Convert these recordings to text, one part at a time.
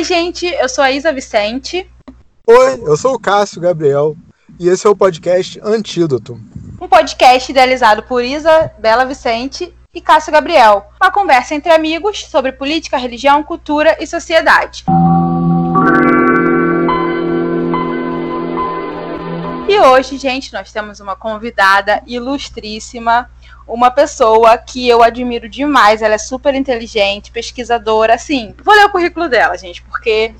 Oi, gente, eu sou a Isa Vicente. Oi, eu sou o Cássio Gabriel e esse é o podcast Antídoto. Um podcast idealizado por Isa Bela Vicente e Cássio Gabriel. Uma conversa entre amigos sobre política, religião, cultura e sociedade. E hoje, gente, nós temos uma convidada ilustríssima, uma pessoa que eu admiro demais. Ela é super inteligente, pesquisadora. Assim, vou ler o currículo dela, gente, porque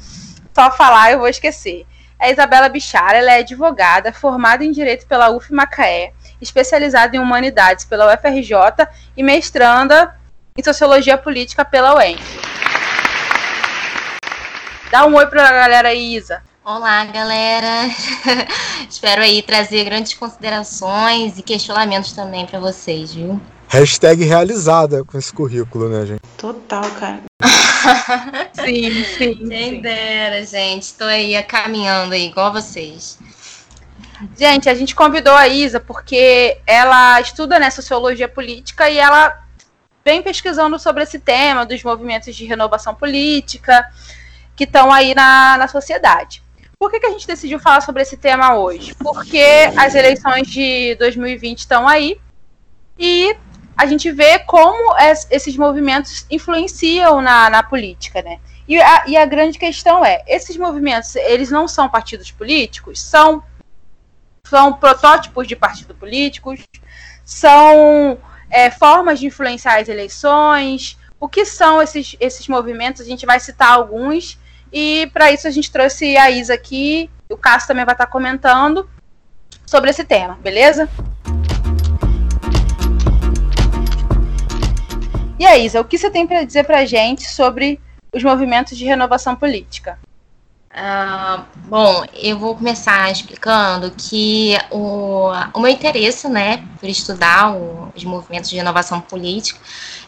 só falar eu vou esquecer. É Isabela Bichara, ela é advogada, formada em Direito pela UF Macaé, especializada em Humanidades pela UFRJ e mestranda em Sociologia Política pela UEM. Dá um oi pra galera aí, Isa. Olá, galera. Espero aí trazer grandes considerações e questionamentos também para vocês, viu? Hashtag realizada com esse currículo, né, gente? Total, cara. sim, sim. Quem sim. dera, gente. Estou aí caminhando aí, igual vocês. Gente, a gente convidou a Isa porque ela estuda né, sociologia política e ela vem pesquisando sobre esse tema dos movimentos de renovação política que estão aí na, na sociedade. Por que, que a gente decidiu falar sobre esse tema hoje? Porque as eleições de 2020 estão aí e a gente vê como es, esses movimentos influenciam na, na política, né? E a, e a, grande questão é, esses movimentos, eles não são partidos políticos? São, são protótipos de partidos políticos? São é, formas de influenciar as eleições? O que são esses, esses movimentos? A gente vai citar alguns e para isso a gente trouxe a Isa aqui, o Cássio também vai estar comentando sobre esse tema, beleza? E aí, Isa, o que você tem para dizer para a gente sobre os movimentos de renovação política? Uh, bom, eu vou começar explicando que o, o meu interesse, né, por estudar o, os movimentos de renovação política,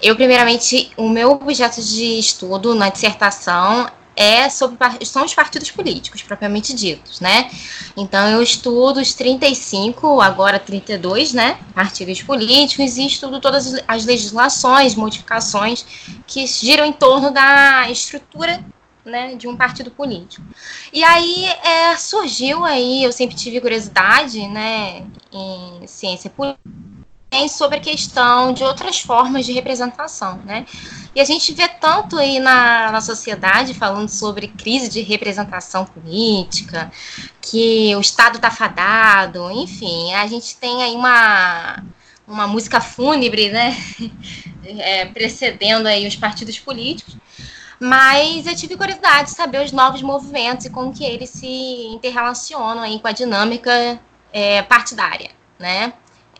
eu, primeiramente, o meu objeto de estudo na dissertação é sobre são os partidos políticos propriamente ditos, né? Então eu estudo os 35, agora 32, né, partidos políticos e estudo todas as legislações, modificações que giram em torno da estrutura né, de um partido político. E aí é, surgiu aí, eu sempre tive curiosidade, né, em ciência política sobre a questão de outras formas de representação, né? E a gente vê tanto aí na, na sociedade falando sobre crise de representação política, que o Estado está fadado, enfim, a gente tem aí uma, uma música fúnebre, né? É, precedendo aí os partidos políticos. Mas eu tive curiosidade de saber os novos movimentos e como que eles se interrelacionam aí com a dinâmica é, partidária, né?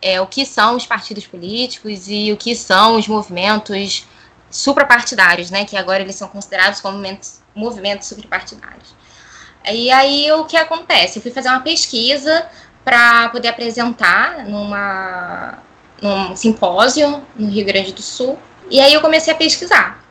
É, o que são os partidos políticos e o que são os movimentos suprapartidários, né, que agora eles são considerados como movimentos, movimentos suprapartidários. E aí o que acontece? Eu fui fazer uma pesquisa para poder apresentar numa, num simpósio no Rio Grande do Sul, e aí eu comecei a pesquisar.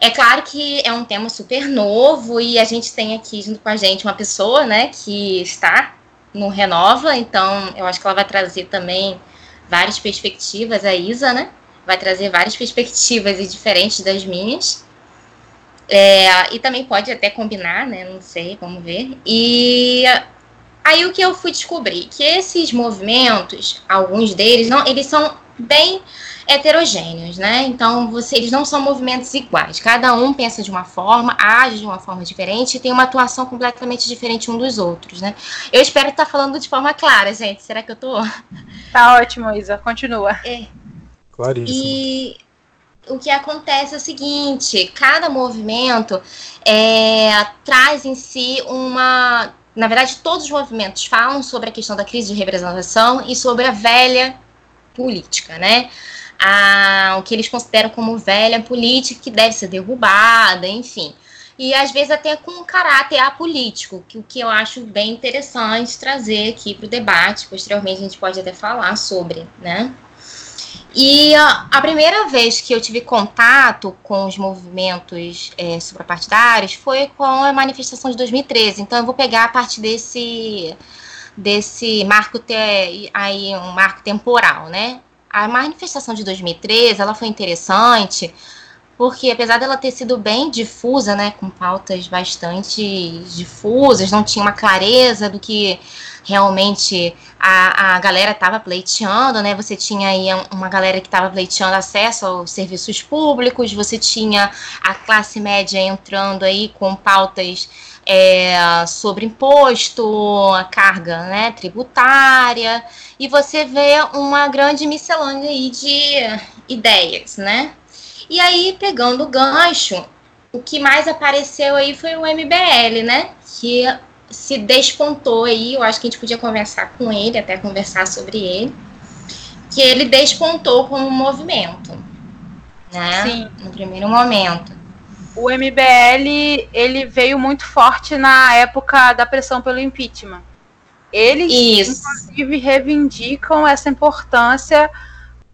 É claro que é um tema super novo e a gente tem aqui junto com a gente uma pessoa, né, que está no Renova, então eu acho que ela vai trazer também várias perspectivas, a Isa, né? Vai trazer várias perspectivas e diferentes das minhas. É, e também pode até combinar, né? Não sei, vamos ver. E aí o que eu fui descobrir? Que esses movimentos, alguns deles, não, eles são bem heterogêneos, né? Então, você, eles não são movimentos iguais. Cada um pensa de uma forma, age de uma forma diferente e tem uma atuação completamente diferente um dos outros, né? Eu espero estar falando de forma clara, gente. Será que eu tô? Tá ótimo, Isa. Continua. É. Claríssimo. E o que acontece é o seguinte: cada movimento é, traz em si uma. Na verdade, todos os movimentos falam sobre a questão da crise de representação e sobre a velha política, né? A, o que eles consideram como velha política que deve ser derrubada, enfim. E às vezes até com um caráter apolítico, que o que eu acho bem interessante trazer aqui para o debate. Posteriormente a gente pode até falar sobre, né? E a primeira vez que eu tive contato com os movimentos é, suprapartidários foi com a manifestação de 2013. Então eu vou pegar a partir desse desse marco te, aí um marco temporal, né? A manifestação de 2013 ela foi interessante porque apesar dela ter sido bem difusa, né, com pautas bastante difusas, não tinha uma clareza do que realmente a, a galera estava pleiteando, né? Você tinha aí uma galera que estava pleiteando acesso aos serviços públicos, você tinha a classe média entrando aí com pautas é, sobre imposto, a carga né, tributária, e você vê uma grande miscelânea aí de ideias, né? E aí, pegando o gancho, o que mais apareceu aí foi o MBL, né? Que se despontou aí, eu acho que a gente podia conversar com ele, até conversar sobre ele, que ele despontou como movimento, né? Sim. No primeiro momento. O MBL, ele veio muito forte na época da pressão pelo impeachment. Eles, Isso. inclusive, reivindicam essa importância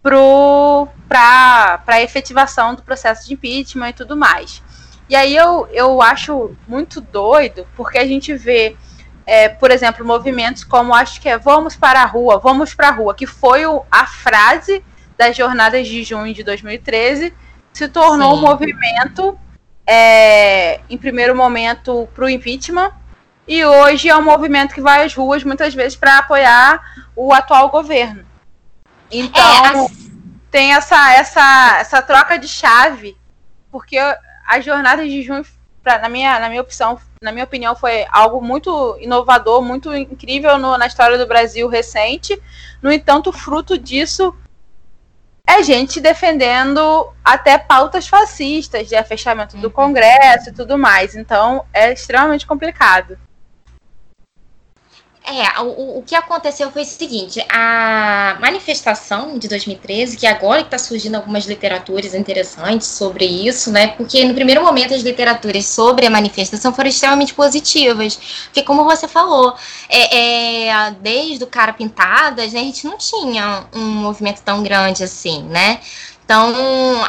para a efetivação do processo de impeachment e tudo mais. E aí eu, eu acho muito doido, porque a gente vê, é, por exemplo, movimentos como acho que é Vamos para a Rua, Vamos para a Rua, que foi o, a frase das jornadas de junho de 2013, se tornou Sim. um movimento, é, em primeiro momento, para o impeachment, e hoje é um movimento que vai às ruas muitas vezes para apoiar o atual governo. Então, é, tem essa, essa, essa troca de chave, porque as jornadas de junho, pra, na, minha, na, minha opção, na minha opinião, foi algo muito inovador, muito incrível no, na história do Brasil recente. No entanto, fruto disso é gente defendendo até pautas fascistas, de fechamento do uhum. Congresso e tudo mais. Então, é extremamente complicado. É, o, o que aconteceu foi o seguinte: a manifestação de 2013, que agora está surgindo algumas literaturas interessantes sobre isso, né? Porque no primeiro momento as literaturas sobre a manifestação foram extremamente positivas. Porque, como você falou, é, é, desde o Cara Pintadas, né, a gente não tinha um movimento tão grande assim, né? Então,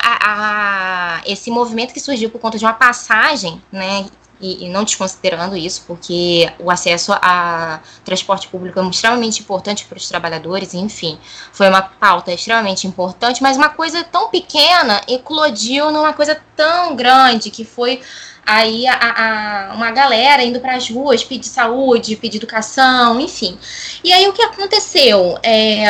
a, a, esse movimento que surgiu por conta de uma passagem, né, e, e, não desconsiderando isso, porque o acesso a transporte público é extremamente importante para os trabalhadores, enfim, foi uma pauta extremamente importante, mas uma coisa tão pequena eclodiu numa coisa tão grande que foi aí a, a, uma galera indo para as ruas pedir saúde, pedir educação, enfim. E aí o que aconteceu? É,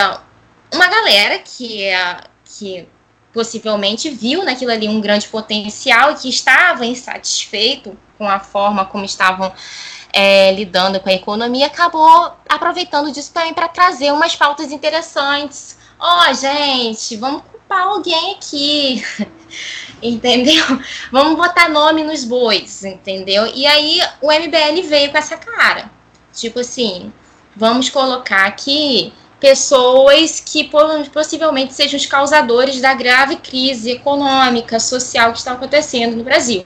uma galera que, é, que possivelmente viu naquilo ali um grande potencial e que estava insatisfeito com a forma como estavam é, lidando com a economia, acabou aproveitando disso também para trazer umas pautas interessantes. Ó, oh, gente, vamos culpar alguém aqui, entendeu? Vamos botar nome nos bois, entendeu? E aí o MBL veio com essa cara. Tipo assim, vamos colocar aqui pessoas que possivelmente sejam os causadores da grave crise econômica, social que está acontecendo no Brasil.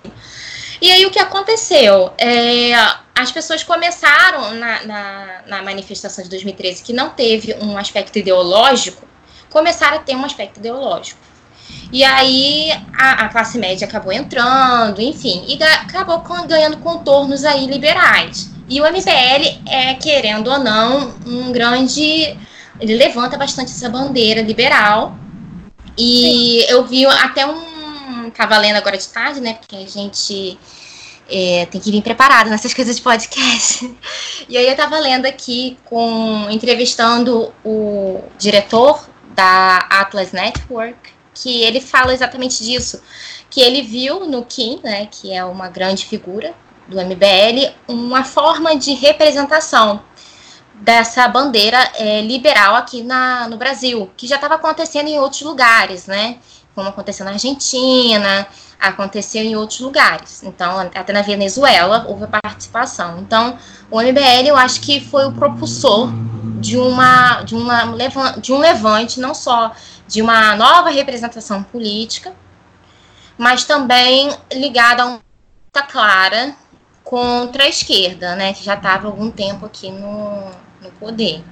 E aí o que aconteceu? É, as pessoas começaram na, na, na, manifestação de 2013, que não teve um aspecto ideológico, começaram a ter um aspecto ideológico. E aí a, a classe média acabou entrando, enfim, e acabou ganhando contornos aí liberais. E o MBL é, querendo ou não, um grande. Ele levanta bastante essa bandeira liberal. E Sim. eu vi até um tava lendo agora de tarde, né? Porque a gente é, tem que vir preparado nessas coisas de podcast. E aí eu tava lendo aqui com entrevistando o diretor da Atlas Network, que ele fala exatamente disso, que ele viu no Kim, né, que é uma grande figura do MBL, uma forma de representação dessa bandeira é, liberal aqui na, no Brasil, que já estava acontecendo em outros lugares, né? Como aconteceu na Argentina, aconteceu em outros lugares. Então, até na Venezuela houve participação. Então, o MBL eu acho que foi o propulsor de uma de uma de um levante não só de uma nova representação política, mas também ligada a uma luta clara contra a esquerda, né, que já estava algum tempo aqui no, no poder.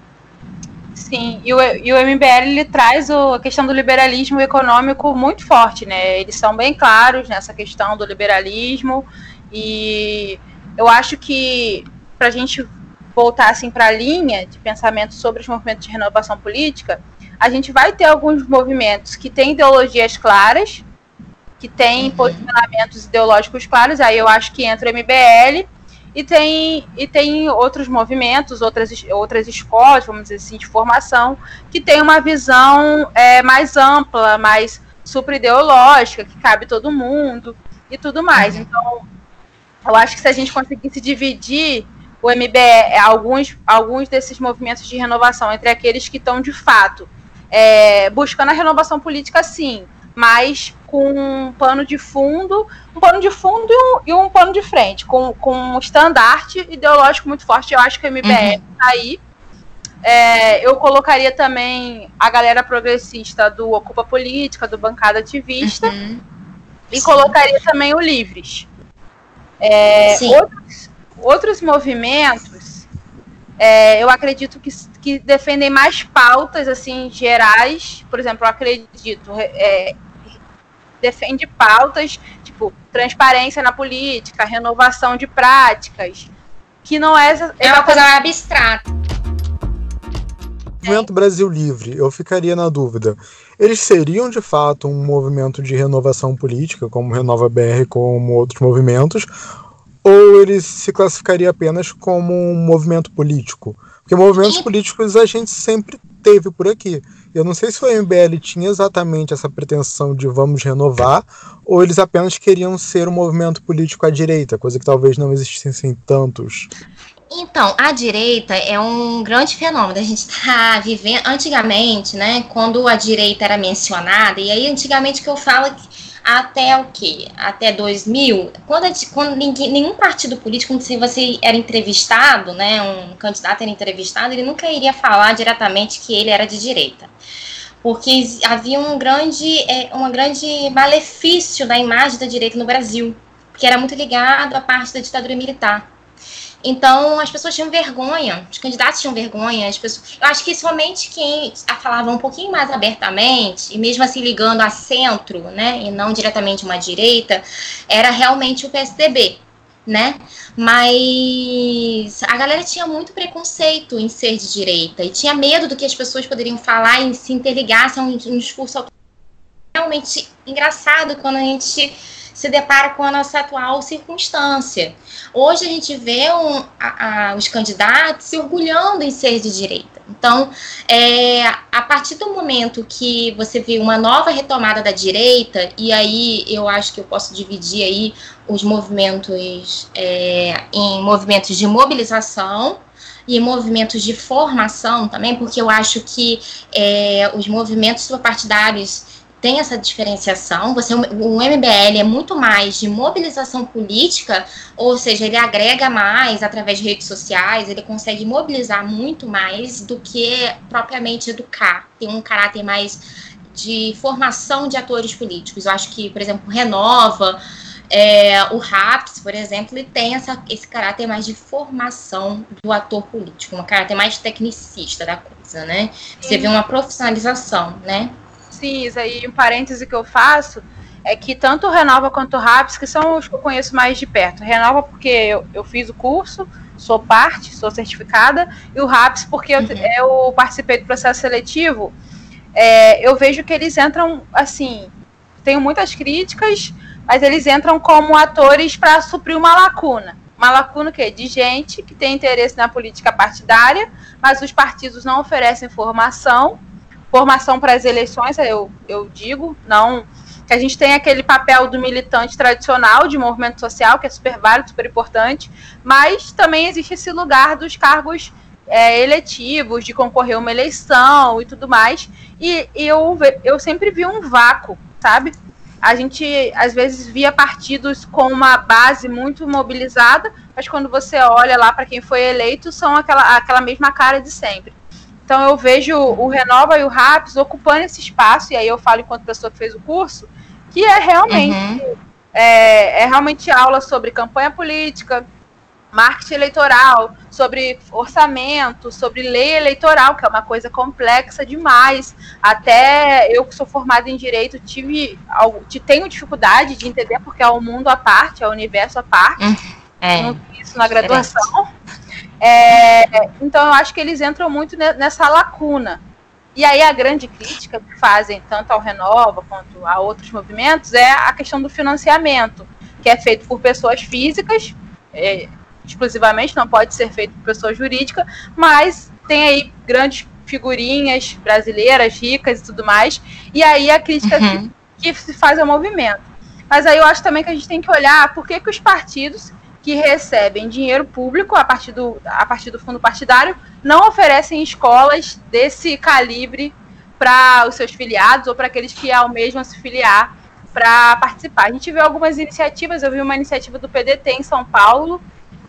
Sim, e o, e o MBL ele traz o, a questão do liberalismo econômico muito forte, né? Eles são bem claros nessa questão do liberalismo e eu acho que para a gente voltar assim para a linha de pensamento sobre os movimentos de renovação política, a gente vai ter alguns movimentos que têm ideologias claras, que tem uhum. posicionamentos ideológicos claros, aí eu acho que entra o MBL, e tem, e tem outros movimentos, outras, outras escolas, vamos dizer assim, de formação, que tem uma visão é, mais ampla, mais supra-ideológica, que cabe todo mundo e tudo mais. Uhum. Então, eu acho que se a gente conseguisse dividir o MBE, alguns, alguns desses movimentos de renovação, entre aqueles que estão de fato é, buscando a renovação política, sim, mas com um pano de fundo, um pano de fundo e um, e um pano de frente, com, com um estandarte ideológico muito forte. Eu acho que o MBL está uhum. aí. É, eu colocaria também a galera progressista do Ocupa Política, do Bancada Ativista, uhum. e Sim. colocaria também o Livres. É, outros, outros movimentos, é, eu acredito que, que defendem mais pautas assim gerais. Por exemplo, eu acredito é, defende pautas tipo transparência na política, renovação de práticas, que não é é uma coisa abstrata. Movimento Brasil Livre, eu ficaria na dúvida. Eles seriam de fato um movimento de renovação política, como Renova BR, como outros movimentos, ou ele se classificaria apenas como um movimento político? Porque movimentos políticos a gente sempre teve por aqui. Eu não sei se o MBL tinha exatamente essa pretensão de vamos renovar, ou eles apenas queriam ser um movimento político à direita, coisa que talvez não existissem tantos. Então, a direita é um grande fenômeno. A gente está vivendo. Antigamente, né, quando a direita era mencionada, e aí antigamente que eu falo que até o quê? Até 2000, quando, quando ninguém, nenhum partido político, se você era entrevistado, né, um candidato era entrevistado, ele nunca iria falar diretamente que ele era de direita. Porque havia um grande, é, uma grande malefício da imagem da direita no Brasil, que era muito ligado à parte da ditadura militar. Então, as pessoas tinham vergonha, os candidatos tinham vergonha, as pessoas. Eu acho que somente quem falava um pouquinho mais abertamente, e mesmo assim ligando a centro, né, e não diretamente uma direita, era realmente o PSDB, né? Mas a galera tinha muito preconceito em ser de direita e tinha medo do que as pessoas poderiam falar e se interligassem a um, um discurso realmente engraçado quando a gente se depara com a nossa atual circunstância. Hoje a gente vê um, a, a, os candidatos se orgulhando em ser de direita. Então, é, a partir do momento que você vê uma nova retomada da direita, e aí eu acho que eu posso dividir aí os movimentos é, em movimentos de mobilização, e movimentos de formação também, porque eu acho que é, os movimentos partidários tem essa diferenciação. Você, o MBL é muito mais de mobilização política, ou seja, ele agrega mais através de redes sociais, ele consegue mobilizar muito mais do que propriamente educar. Tem um caráter mais de formação de atores políticos. Eu acho que, por exemplo, Renova, é, o RAPS, por exemplo, ele tem essa, esse caráter mais de formação do ator político, um caráter mais tecnicista da coisa, né? Você vê uma profissionalização, né? Cis, aí um parêntese que eu faço é que tanto o Renova quanto o RAPS, que são os que eu conheço mais de perto. Renova porque eu, eu fiz o curso, sou parte, sou certificada, e o RAPS porque eu, uhum. eu participei do processo seletivo. É, eu vejo que eles entram, assim, tenho muitas críticas, mas eles entram como atores para suprir uma lacuna. Uma lacuna que de gente que tem interesse na política partidária, mas os partidos não oferecem formação formação para as eleições, eu, eu digo, não que a gente tem aquele papel do militante tradicional de movimento social, que é super válido, super importante, mas também existe esse lugar dos cargos é, eletivos, de concorrer a uma eleição e tudo mais. E, e eu, eu sempre vi um vácuo, sabe? A gente às vezes via partidos com uma base muito mobilizada, mas quando você olha lá para quem foi eleito, são aquela, aquela mesma cara de sempre. Então eu vejo o Renova e o RAPS ocupando esse espaço, e aí eu falo enquanto pessoa que fez o curso, que é realmente, uhum. é, é realmente aula sobre campanha política, marketing eleitoral, sobre orçamento, sobre lei eleitoral, que é uma coisa complexa demais. Até eu que sou formada em direito tive tenho dificuldade de entender porque é um mundo à parte, é um universo à parte. Hum, é, não isso na graduação. É, então eu acho que eles entram muito nessa lacuna. E aí a grande crítica que fazem tanto ao Renova quanto a outros movimentos é a questão do financiamento, que é feito por pessoas físicas, é, exclusivamente, não pode ser feito por pessoa jurídica, mas tem aí grandes figurinhas brasileiras, ricas e tudo mais. E aí a crítica uhum. que, que, se faz ao movimento. Mas aí eu acho também que a gente tem que olhar por que, que os partidos que recebem dinheiro público a partir, do, a partir do fundo partidário não oferecem escolas desse calibre para os seus filiados ou para aqueles que almejam se filiar para participar. A gente viu algumas iniciativas, eu vi uma iniciativa do PDT em São Paulo,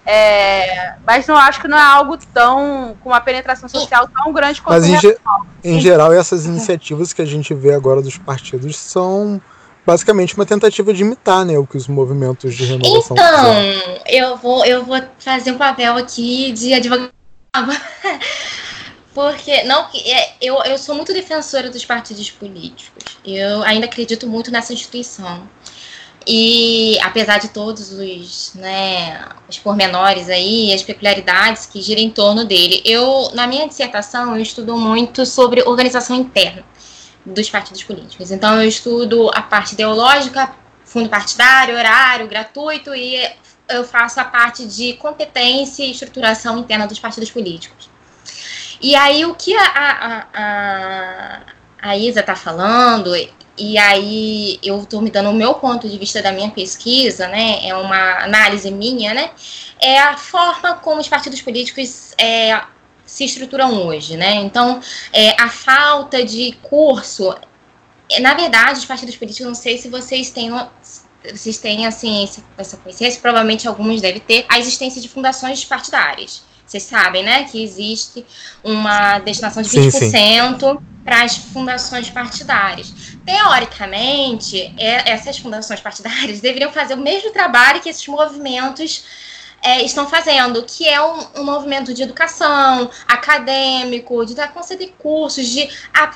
é, mas não acho que não é algo tão com uma penetração social tão grande quanto Mas em, ge em geral essas iniciativas que a gente vê agora dos partidos são basicamente uma tentativa de imitar, né, o que os movimentos de renovação Então, fizeram. eu vou eu vou fazer um papel aqui de advogado. Porque não é, eu, eu sou muito defensora dos partidos políticos. Eu ainda acredito muito nessa instituição. E apesar de todos os, né, os pormenores aí, as peculiaridades que giram em torno dele, eu, na minha dissertação, eu estudo muito sobre organização interna dos partidos políticos. Então, eu estudo a parte ideológica, fundo partidário, horário, gratuito, e eu faço a parte de competência e estruturação interna dos partidos políticos. E aí, o que a, a, a, a Isa está falando e aí eu estou me dando o meu ponto de vista da minha pesquisa, né? É uma análise minha, né? É a forma como os partidos políticos é, se estruturam hoje, né? Então, é, a falta de curso, é, na verdade, os partidos políticos, não sei se vocês têm vocês têm assim essa consciência, provavelmente alguns devem ter a existência de fundações partidárias. Vocês sabem, né, que existe uma destinação de 20% para as fundações partidárias. Teoricamente, é, essas fundações partidárias deveriam fazer o mesmo trabalho que esses movimentos é, estão fazendo, que é um, um, movimento de educação, acadêmico, de dar conceder cursos, de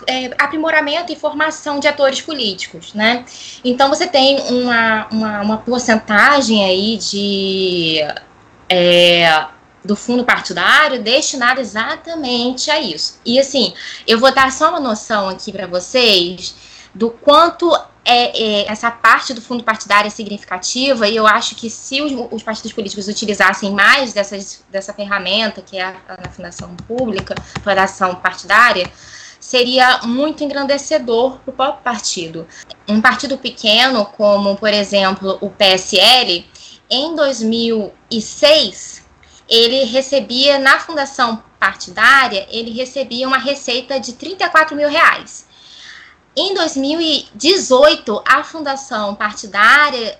é, aprimoramento e formação de atores políticos, né? Então você tem uma, uma, uma porcentagem aí de é, do fundo partidário destinado exatamente a isso. E assim, eu vou dar só uma noção aqui para vocês do quanto é, é, essa parte do fundo partidário é significativa, e eu acho que se os, os partidos políticos utilizassem mais dessas, dessa ferramenta, que é a, a fundação pública, fundação partidária, seria muito engrandecedor para o próprio partido. Um partido pequeno, como, por exemplo, o PSL, em 2006, ele recebia na fundação partidária, ele recebia uma receita de 34 mil reais. Em 2018, a fundação partidária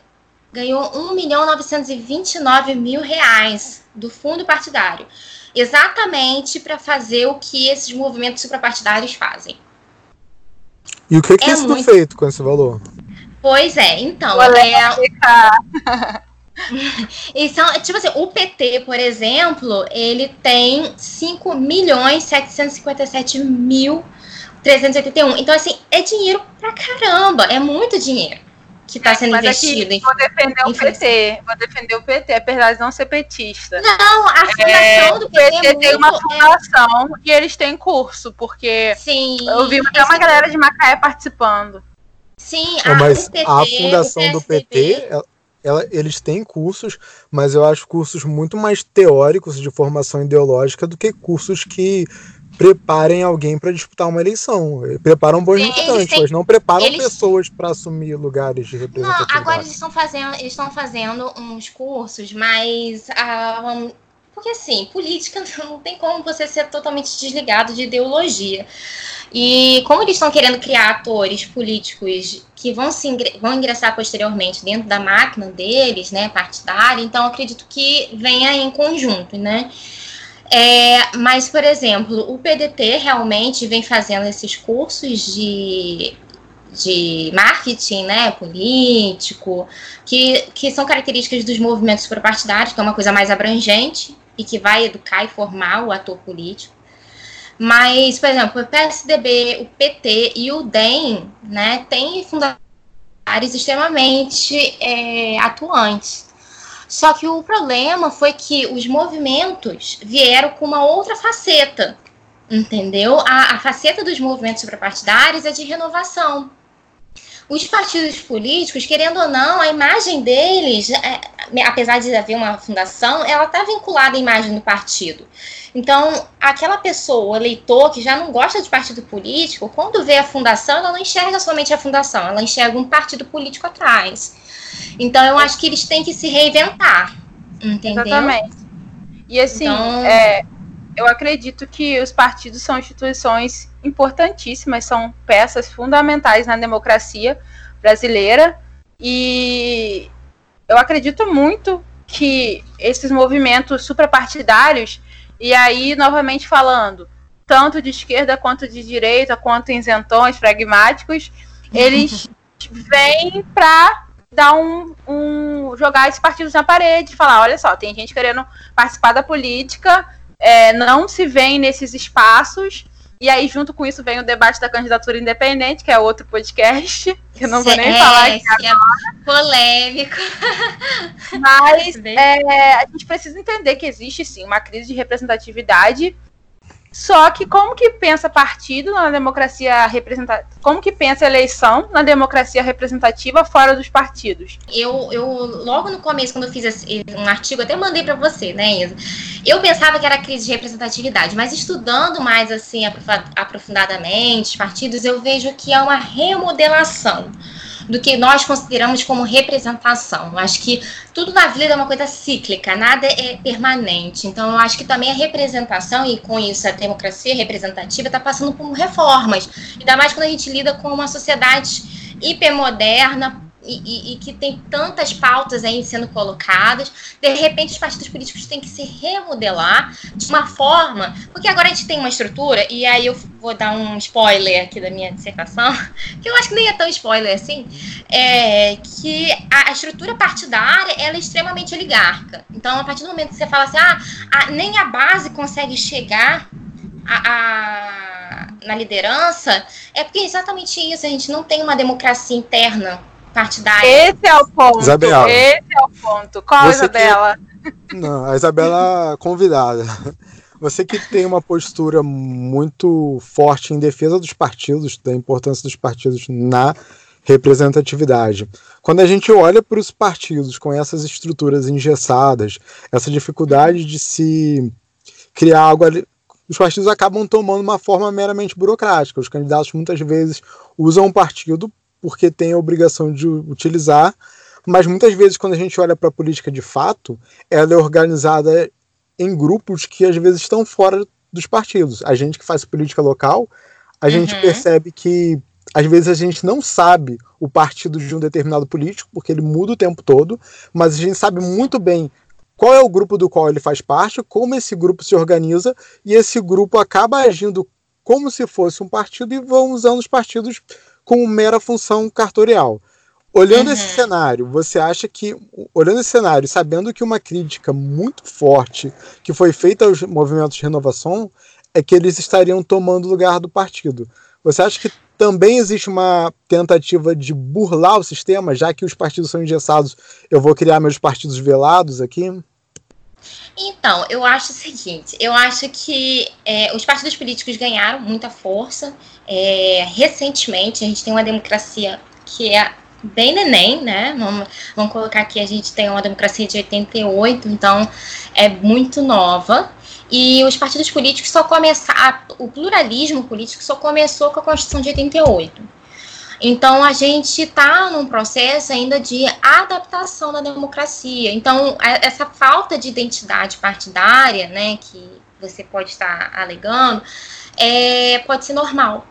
ganhou 1 milhão 929 mil reais do fundo partidário, exatamente para fazer o que esses movimentos suprapartidários fazem. E o que, que é, muito... feito com esse valor? Pois é, então. É... E são, tipo assim, o PT, por exemplo, ele tem 5 milhões 757 mil 381. Então, assim, é dinheiro pra caramba, é muito dinheiro que está sendo Mas investido. Aqui, vou defender o PT, vou defender o PT, apesar de não ser petista. Não, a fundação é, do PT. O PT é tem uma fundação é... e eles têm curso, porque Sim, eu vi até uma galera de Macaé participando. Sim, a, mas PT, a fundação do PT, ela, eles têm cursos, mas eu acho cursos muito mais teóricos de formação ideológica do que cursos que preparem alguém para disputar uma eleição. Preparam bons militantes, mas não preparam eles... pessoas para assumir lugares de representatividade. Não, agora eles estão fazendo, eles estão fazendo uns cursos, mas uh, porque assim, política não tem como você ser totalmente desligado de ideologia. E como eles estão querendo criar atores políticos que vão, se vão ingressar posteriormente dentro da máquina deles, né, partidária, então acredito que venha em conjunto, né? É, mas, por exemplo, o PDT realmente vem fazendo esses cursos de, de marketing né, político, que, que são características dos movimentos suprapartidários, que é uma coisa mais abrangente e que vai educar e formar o ator político. Mas, por exemplo, o PSDB, o PT e o DEM, né, têm fundatários extremamente é, atuantes. Só que o problema foi que os movimentos vieram com uma outra faceta, entendeu? A, a faceta dos movimentos suprapartidários é de renovação. Os partidos políticos, querendo ou não, a imagem deles, é, apesar de haver uma fundação, ela está vinculada à imagem do partido. Então, aquela pessoa, o eleitor, que já não gosta de partido político, quando vê a fundação, ela não enxerga somente a fundação, ela enxerga um partido político atrás. Então, eu acho que eles têm que se reinventar, entendeu? Exatamente. E assim, então... é, eu acredito que os partidos são instituições importantíssimas, são peças fundamentais na democracia brasileira e eu acredito muito que esses movimentos suprapartidários, e aí novamente falando, tanto de esquerda quanto de direita, quanto isentões pragmáticos, eles vêm para dar um, um jogar esses partidos na parede, falar, olha só, tem gente querendo participar da política, é, não se vê nesses espaços. E aí, junto com isso, vem o debate da candidatura independente, que é outro podcast, que eu não vou nem é, falar aqui é agora. É polêmico. Mas é, a gente precisa entender que existe, sim, uma crise de representatividade só que como que pensa partido na democracia representativa? Como que pensa eleição na democracia representativa fora dos partidos? Eu, eu logo no começo, quando eu fiz esse, um artigo, até mandei para você, né, Isa? Eu pensava que era crise de representatividade, mas estudando mais assim aprofundadamente os partidos, eu vejo que é uma remodelação do que nós consideramos como representação. Eu acho que tudo na vida é uma coisa cíclica, nada é permanente. Então, eu acho que também a representação, e com isso a democracia representativa, está passando por reformas. Ainda mais quando a gente lida com uma sociedade hipermoderna, e, e, e, que tem tantas pautas aí sendo colocadas, de repente os partidos políticos têm que se remodelar de uma forma, porque agora a gente tem uma estrutura, e aí eu vou dar um spoiler aqui da minha dissertação, que eu acho que nem é tão spoiler assim, é que a, estrutura partidária ela é extremamente oligarca. Então, a partir do momento que você fala assim, ah, a, nem a base consegue chegar a, a, na liderança, é porque é exatamente isso, a gente não tem uma democracia interna partidária. Esse é o ponto. Isabela. Esse é o ponto. Qual, Você Isabela? Que... Não, a Isabela convidada. Você que tem uma postura muito forte em defesa dos partidos, da importância dos partidos na representatividade. Quando a gente olha para os partidos com essas estruturas engessadas, essa dificuldade de se criar algo ali, os partidos acabam tomando uma forma meramente burocrática. Os candidatos muitas vezes usam o partido porque tem a obrigação de utilizar, mas muitas vezes quando a gente olha para a política de fato, ela é organizada em grupos que às vezes estão fora dos partidos. A gente que faz política local, a uhum. gente percebe que às vezes a gente não sabe o partido de um determinado político, porque ele muda o tempo todo, mas a gente sabe muito bem qual é o grupo do qual ele faz parte, como esse grupo se organiza, e esse grupo acaba agindo como se fosse um partido e vão usando os partidos com mera função cartorial. Olhando uhum. esse cenário, você acha que, olhando esse cenário, sabendo que uma crítica muito forte que foi feita aos movimentos de renovação é que eles estariam tomando lugar do partido. Você acha que também existe uma tentativa de burlar o sistema, já que os partidos são engessados, eu vou criar meus partidos velados aqui? Então, eu acho o seguinte: eu acho que é, os partidos políticos ganharam muita força. É, recentemente, a gente tem uma democracia que é bem neném, né? Vamos, vamos colocar aqui: a gente tem uma democracia de 88, então é muito nova. E os partidos políticos só começaram. O pluralismo político só começou com a Constituição de 88. Então, a gente está num processo ainda de adaptação da democracia. Então, essa falta de identidade partidária, né, que você pode estar alegando, é, pode ser normal.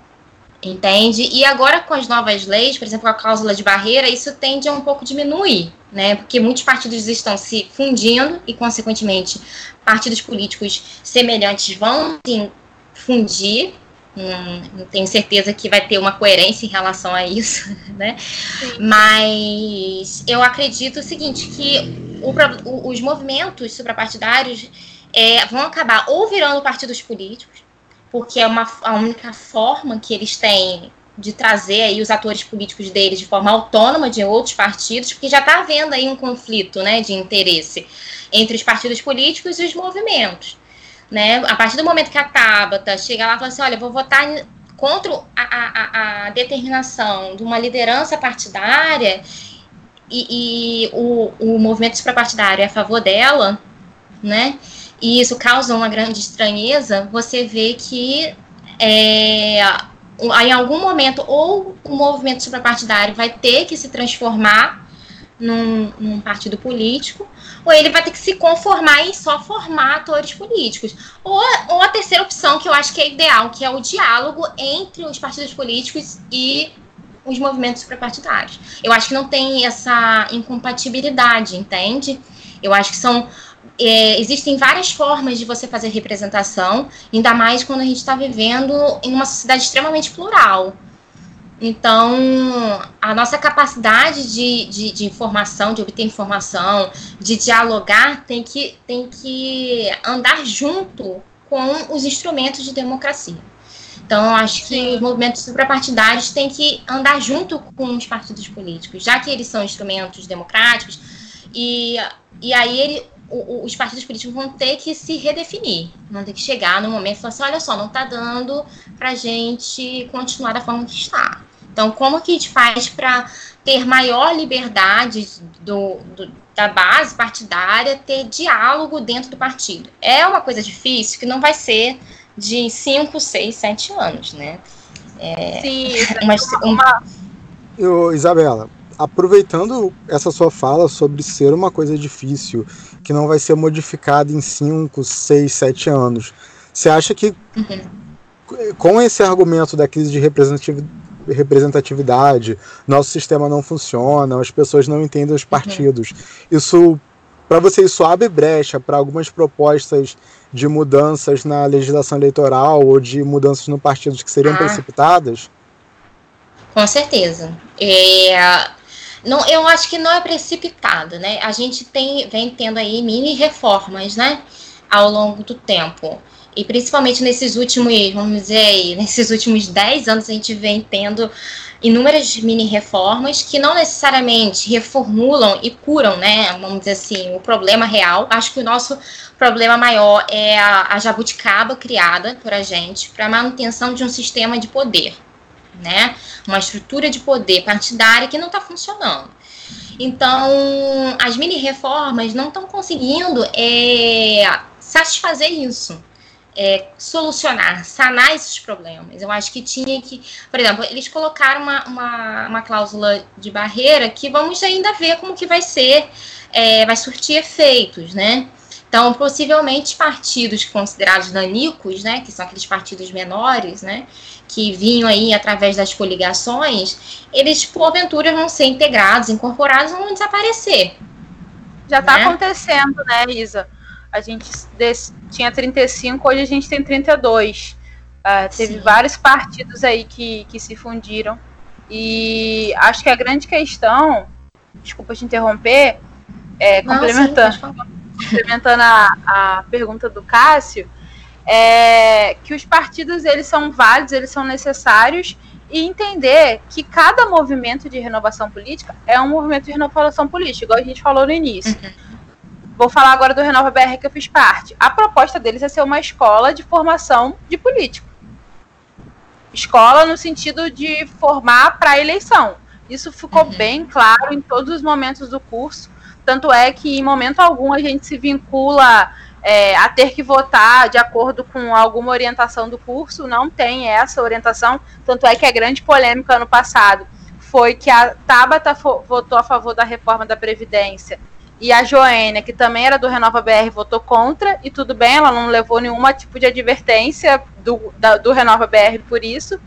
Entende? E agora com as novas leis, por exemplo, a cláusula de barreira, isso tende a um pouco diminuir, né? Porque muitos partidos estão se fundindo e, consequentemente, partidos políticos semelhantes vão se fundir não, tenho certeza que vai ter uma coerência em relação a isso, né? Sim. Mas eu acredito o seguinte, que o, os movimentos suprapartidários é, vão acabar ou virando partidos políticos, porque é uma, a única forma que eles têm de trazer aí os atores políticos deles de forma autônoma de outros partidos, porque já está havendo aí um conflito né, de interesse entre os partidos políticos e os movimentos. Né? A partir do momento que a Tabata chega lá e fala assim, olha, vou votar contra a, a, a determinação de uma liderança partidária e, e o, o movimento suprapartidário é a favor dela, né? E isso causa uma grande estranheza, você vê que é, em algum momento ou o movimento suprapartidário vai ter que se transformar num, num, partido político, ou ele vai ter que se conformar em só formar atores políticos. Ou, ou a terceira opção, que eu acho que é ideal, que é o diálogo entre os partidos políticos e os movimentos suprapartidários. Eu acho que não tem essa incompatibilidade, entende? Eu acho que são. É, existem várias formas de você fazer representação, ainda mais quando a gente está vivendo em uma sociedade extremamente plural. Então, a nossa capacidade de, de, de, informação, de obter informação, de dialogar, tem que, tem que andar junto com os instrumentos de democracia. Então, acho que Sim. os movimentos suprapartidários têm que andar junto com os partidos políticos, já que eles são instrumentos democráticos, e, e aí ele, o, os partidos políticos vão ter que se redefinir, vão ter que chegar no momento e falar assim, olha só, não está dando para a gente continuar da forma que está. Então, como que a gente faz para ter maior liberdade do, do, da base partidária, ter diálogo dentro do partido? É uma coisa difícil que não vai ser de 5, 6, 7 anos, né? É, Sim, mas, uma... Eu, Isabela, aproveitando essa sua fala sobre ser uma coisa difícil, que não vai ser modificada em 5, 6, 7 anos, você acha que uhum. com esse argumento da crise de representatividade nosso sistema não funciona, as pessoas não entendem os uhum. partidos. Uhum. Isso, para você, isso abre brecha para algumas propostas de mudanças na legislação eleitoral ou de mudanças no partido que seriam ah. precipitadas? Com certeza. É, não, eu acho que não é precipitado, né? A gente tem, vem tendo aí mini reformas, né? Ao longo do tempo. E principalmente nesses últimos, vamos dizer aí, nesses últimos 10 anos a gente vem tendo inúmeras mini reformas que não necessariamente reformulam e curam, né, vamos dizer assim, o problema real. Acho que o nosso problema maior é a, a jabuticaba criada por a gente para manutenção de um sistema de poder, né, uma estrutura de poder partidária que não está funcionando. Então, as mini reformas não estão conseguindo é, satisfazer isso é, solucionar, sanar esses problemas. Eu acho que tinha que, por exemplo, eles colocaram uma, uma, uma cláusula de barreira que vamos ainda ver como que vai ser, é, vai surtir efeitos, né? Então, possivelmente, partidos considerados danicos, né, que são aqueles partidos menores, né, que vinham aí através das coligações, eles, porventura, vão ser integrados, incorporados, vão desaparecer. Já está né? acontecendo, né, Isa? A gente tinha 35, hoje a gente tem 32. Uh, teve Sim. vários partidos aí que, que se fundiram. E acho que a grande questão, desculpa te interromper, é, Não, complementando, sim, complementando a, a pergunta do Cássio, é que os partidos eles são válidos, eles são necessários e entender que cada movimento de renovação política é um movimento de renovação política, igual a gente falou no início. Uhum. Vou falar agora do Renova BR que eu fiz parte. A proposta deles é ser uma escola de formação de político. Escola no sentido de formar para a eleição. Isso ficou uhum. bem claro em todos os momentos do curso. Tanto é que, em momento algum, a gente se vincula é, a ter que votar de acordo com alguma orientação do curso. Não tem essa orientação. Tanto é que a grande polêmica ano passado foi que a Tabata votou a favor da reforma da Previdência e a Joênia, que também era do Renova BR, votou contra, e tudo bem, ela não levou nenhum tipo de advertência do, da, do Renova BR por isso.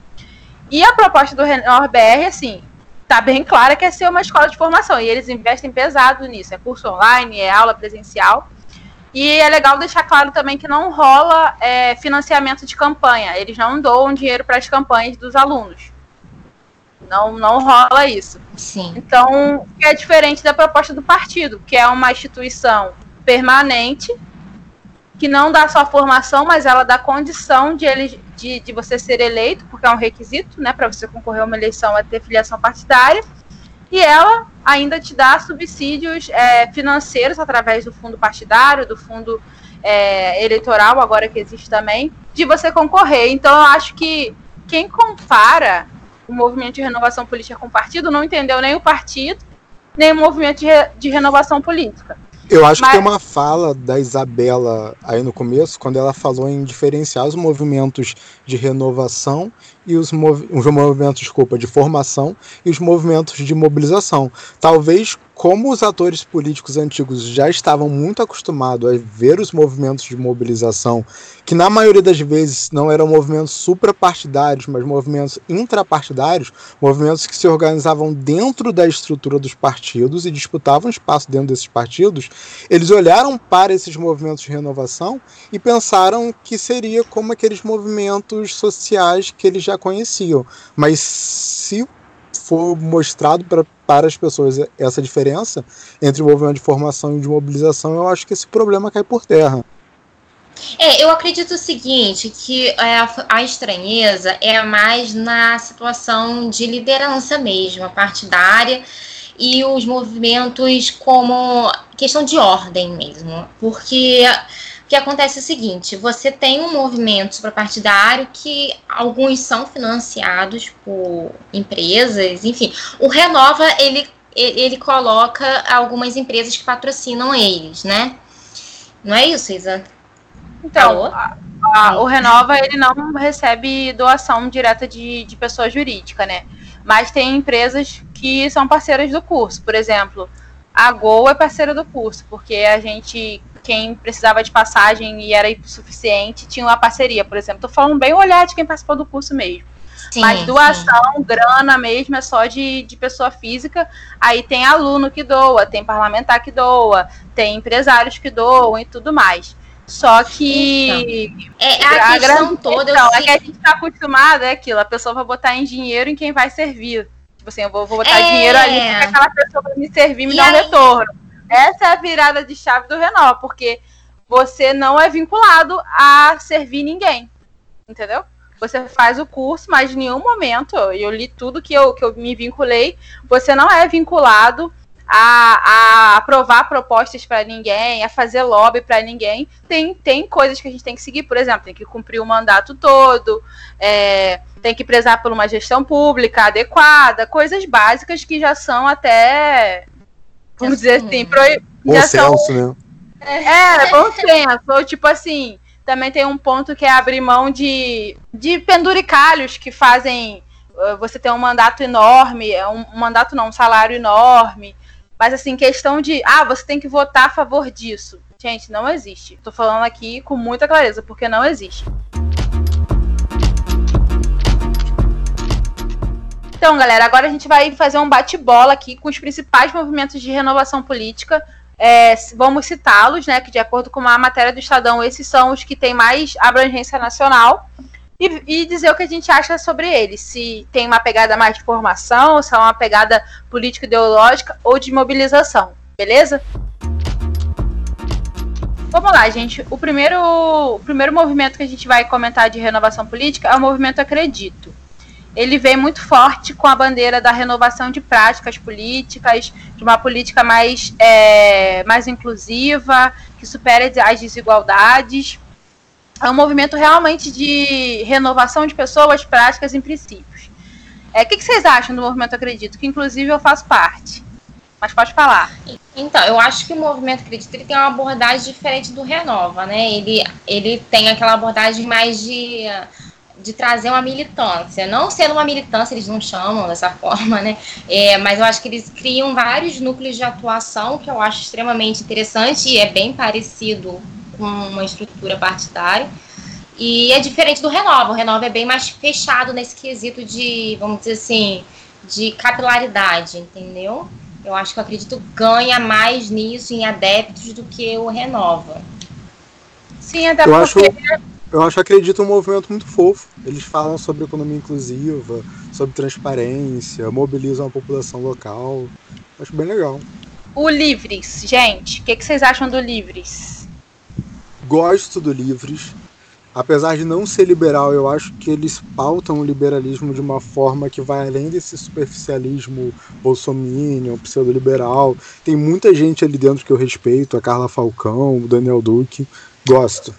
E a proposta do Renova BR, assim, tá bem clara que é ser uma escola de formação, e eles investem pesado nisso, é curso online, é aula presencial. E é legal deixar claro também que não rola é, financiamento de campanha, eles não doam dinheiro para as campanhas dos alunos. Não, não rola isso. Sim. Então, é diferente da proposta do partido, que é uma instituição permanente, que não dá só formação, mas ela dá condição de, ele, de, de você ser eleito, porque é um requisito, né, para você concorrer a uma eleição é ter filiação partidária. E ela ainda te dá subsídios é, financeiros através do fundo partidário, do fundo é, eleitoral, agora que existe também, de você concorrer. Então eu acho que quem compara o movimento de renovação política com o partido não entendeu nem o partido, nem o movimento de, re, de renovação política. Eu acho Mas... que tem uma fala da Isabela aí no começo, quando ela falou em diferenciar os movimentos de renovação e os, mov... os movimentos, desculpa, de formação e os movimentos de mobilização. Talvez como os atores políticos antigos já estavam muito acostumados a ver os movimentos de mobilização, que na maioria das vezes não eram movimentos suprapartidários, mas movimentos intrapartidários, movimentos que se organizavam dentro da estrutura dos partidos e disputavam espaço dentro desses partidos, eles olharam para esses movimentos de renovação e pensaram que seria como aqueles movimentos sociais que eles já conheciam. Mas se for mostrado pra, para as pessoas essa diferença entre o movimento de formação e de mobilização, eu acho que esse problema cai por terra. É, eu acredito o seguinte, que é, a estranheza é mais na situação de liderança mesmo, a partidária, e os movimentos como questão de ordem mesmo. Porque que acontece é o seguinte: você tem um movimento suprapartidário que alguns são financiados por empresas, enfim. O Renova ele, ele coloca algumas empresas que patrocinam eles, né? Não é isso, Isa? Então, a, a, o Renova ele não recebe doação direta de, de pessoa jurídica, né? Mas tem empresas que são parceiras do curso. Por exemplo, a Gol é parceira do curso, porque a gente quem precisava de passagem e era suficiente tinha uma parceria, por exemplo. Tô falando bem o olhar de quem participou do curso mesmo. Sim, Mas doação, sim. grana mesmo, é só de, de pessoa física. Aí tem aluno que doa, tem parlamentar que doa, tem empresários que doam e tudo mais. Só que. Então, é, a, a questão toda. Questão é que a gente está acostumado, é aquilo, a pessoa vai botar em dinheiro em quem vai servir. Tipo assim, eu vou, vou botar é... dinheiro ali para aquela pessoa vai me servir me e dar um retorno. Essa é a virada de chave do Renova, porque você não é vinculado a servir ninguém. Entendeu? Você faz o curso, mas em nenhum momento, eu li tudo que eu, que eu me vinculei, você não é vinculado a, a aprovar propostas para ninguém, a fazer lobby para ninguém. Tem, tem coisas que a gente tem que seguir, por exemplo, tem que cumprir o mandato todo, é, tem que prezar por uma gestão pública adequada, coisas básicas que já são até vamos dizer assim, pro... bom senso, né? É, bom senso. Ou tipo assim, também tem um ponto que é abrir mão de, de penduricalhos que fazem uh, você ter um mandato enorme, é um, um mandato não, um salário enorme. Mas assim, questão de, ah, você tem que votar a favor disso. Gente, não existe. Tô falando aqui com muita clareza, porque não existe. Então, galera, agora a gente vai fazer um bate-bola aqui com os principais movimentos de renovação política. É, vamos citá-los, né? Que de acordo com a matéria do Estadão, esses são os que têm mais abrangência nacional. E, e, dizer o que a gente acha sobre eles. Se tem uma pegada mais de formação, se é uma pegada político-ideológica ou de mobilização. Beleza? Vamos lá, gente. O primeiro, o primeiro movimento que a gente vai comentar de renovação política é o movimento Acredito ele vem muito forte com a bandeira da renovação de práticas políticas, de uma política mais, é, mais inclusiva, que supere as desigualdades. É um movimento realmente de renovação de pessoas, práticas e princípios. É, o que, que vocês acham do movimento Acredito? Que inclusive eu faço parte. Mas pode falar. Então, eu acho que o movimento Acredito ele tem uma abordagem diferente do Renova, né? Ele, ele tem aquela abordagem mais de de trazer uma militância. Não sendo uma militância, eles não chamam dessa forma, né? É, mas eu acho que eles criam vários núcleos de atuação que eu acho extremamente interessante e é bem parecido com uma estrutura partidária. E é diferente do Renova. O Renova é bem mais fechado nesse quesito de, vamos dizer assim, de capilaridade, entendeu? Eu acho que eu acredito ganha mais nisso em adeptos do que o Renova. Sim, até eu porque acho eu acho acredito um movimento muito fofo. Eles falam sobre economia inclusiva, sobre transparência, mobilizam a população local. Acho bem legal. O Livres, gente, o que, que, vocês acham do Livres? Gosto do Livres. apesar de não ser liberal, eu acho que eles pautam o liberalismo de uma forma que vai além desse superficialismo bolsominion, pseudo-liberal. Tem muita gente ali dentro que eu respeito, a Carla Falcão, o Daniel Duque. Gosto.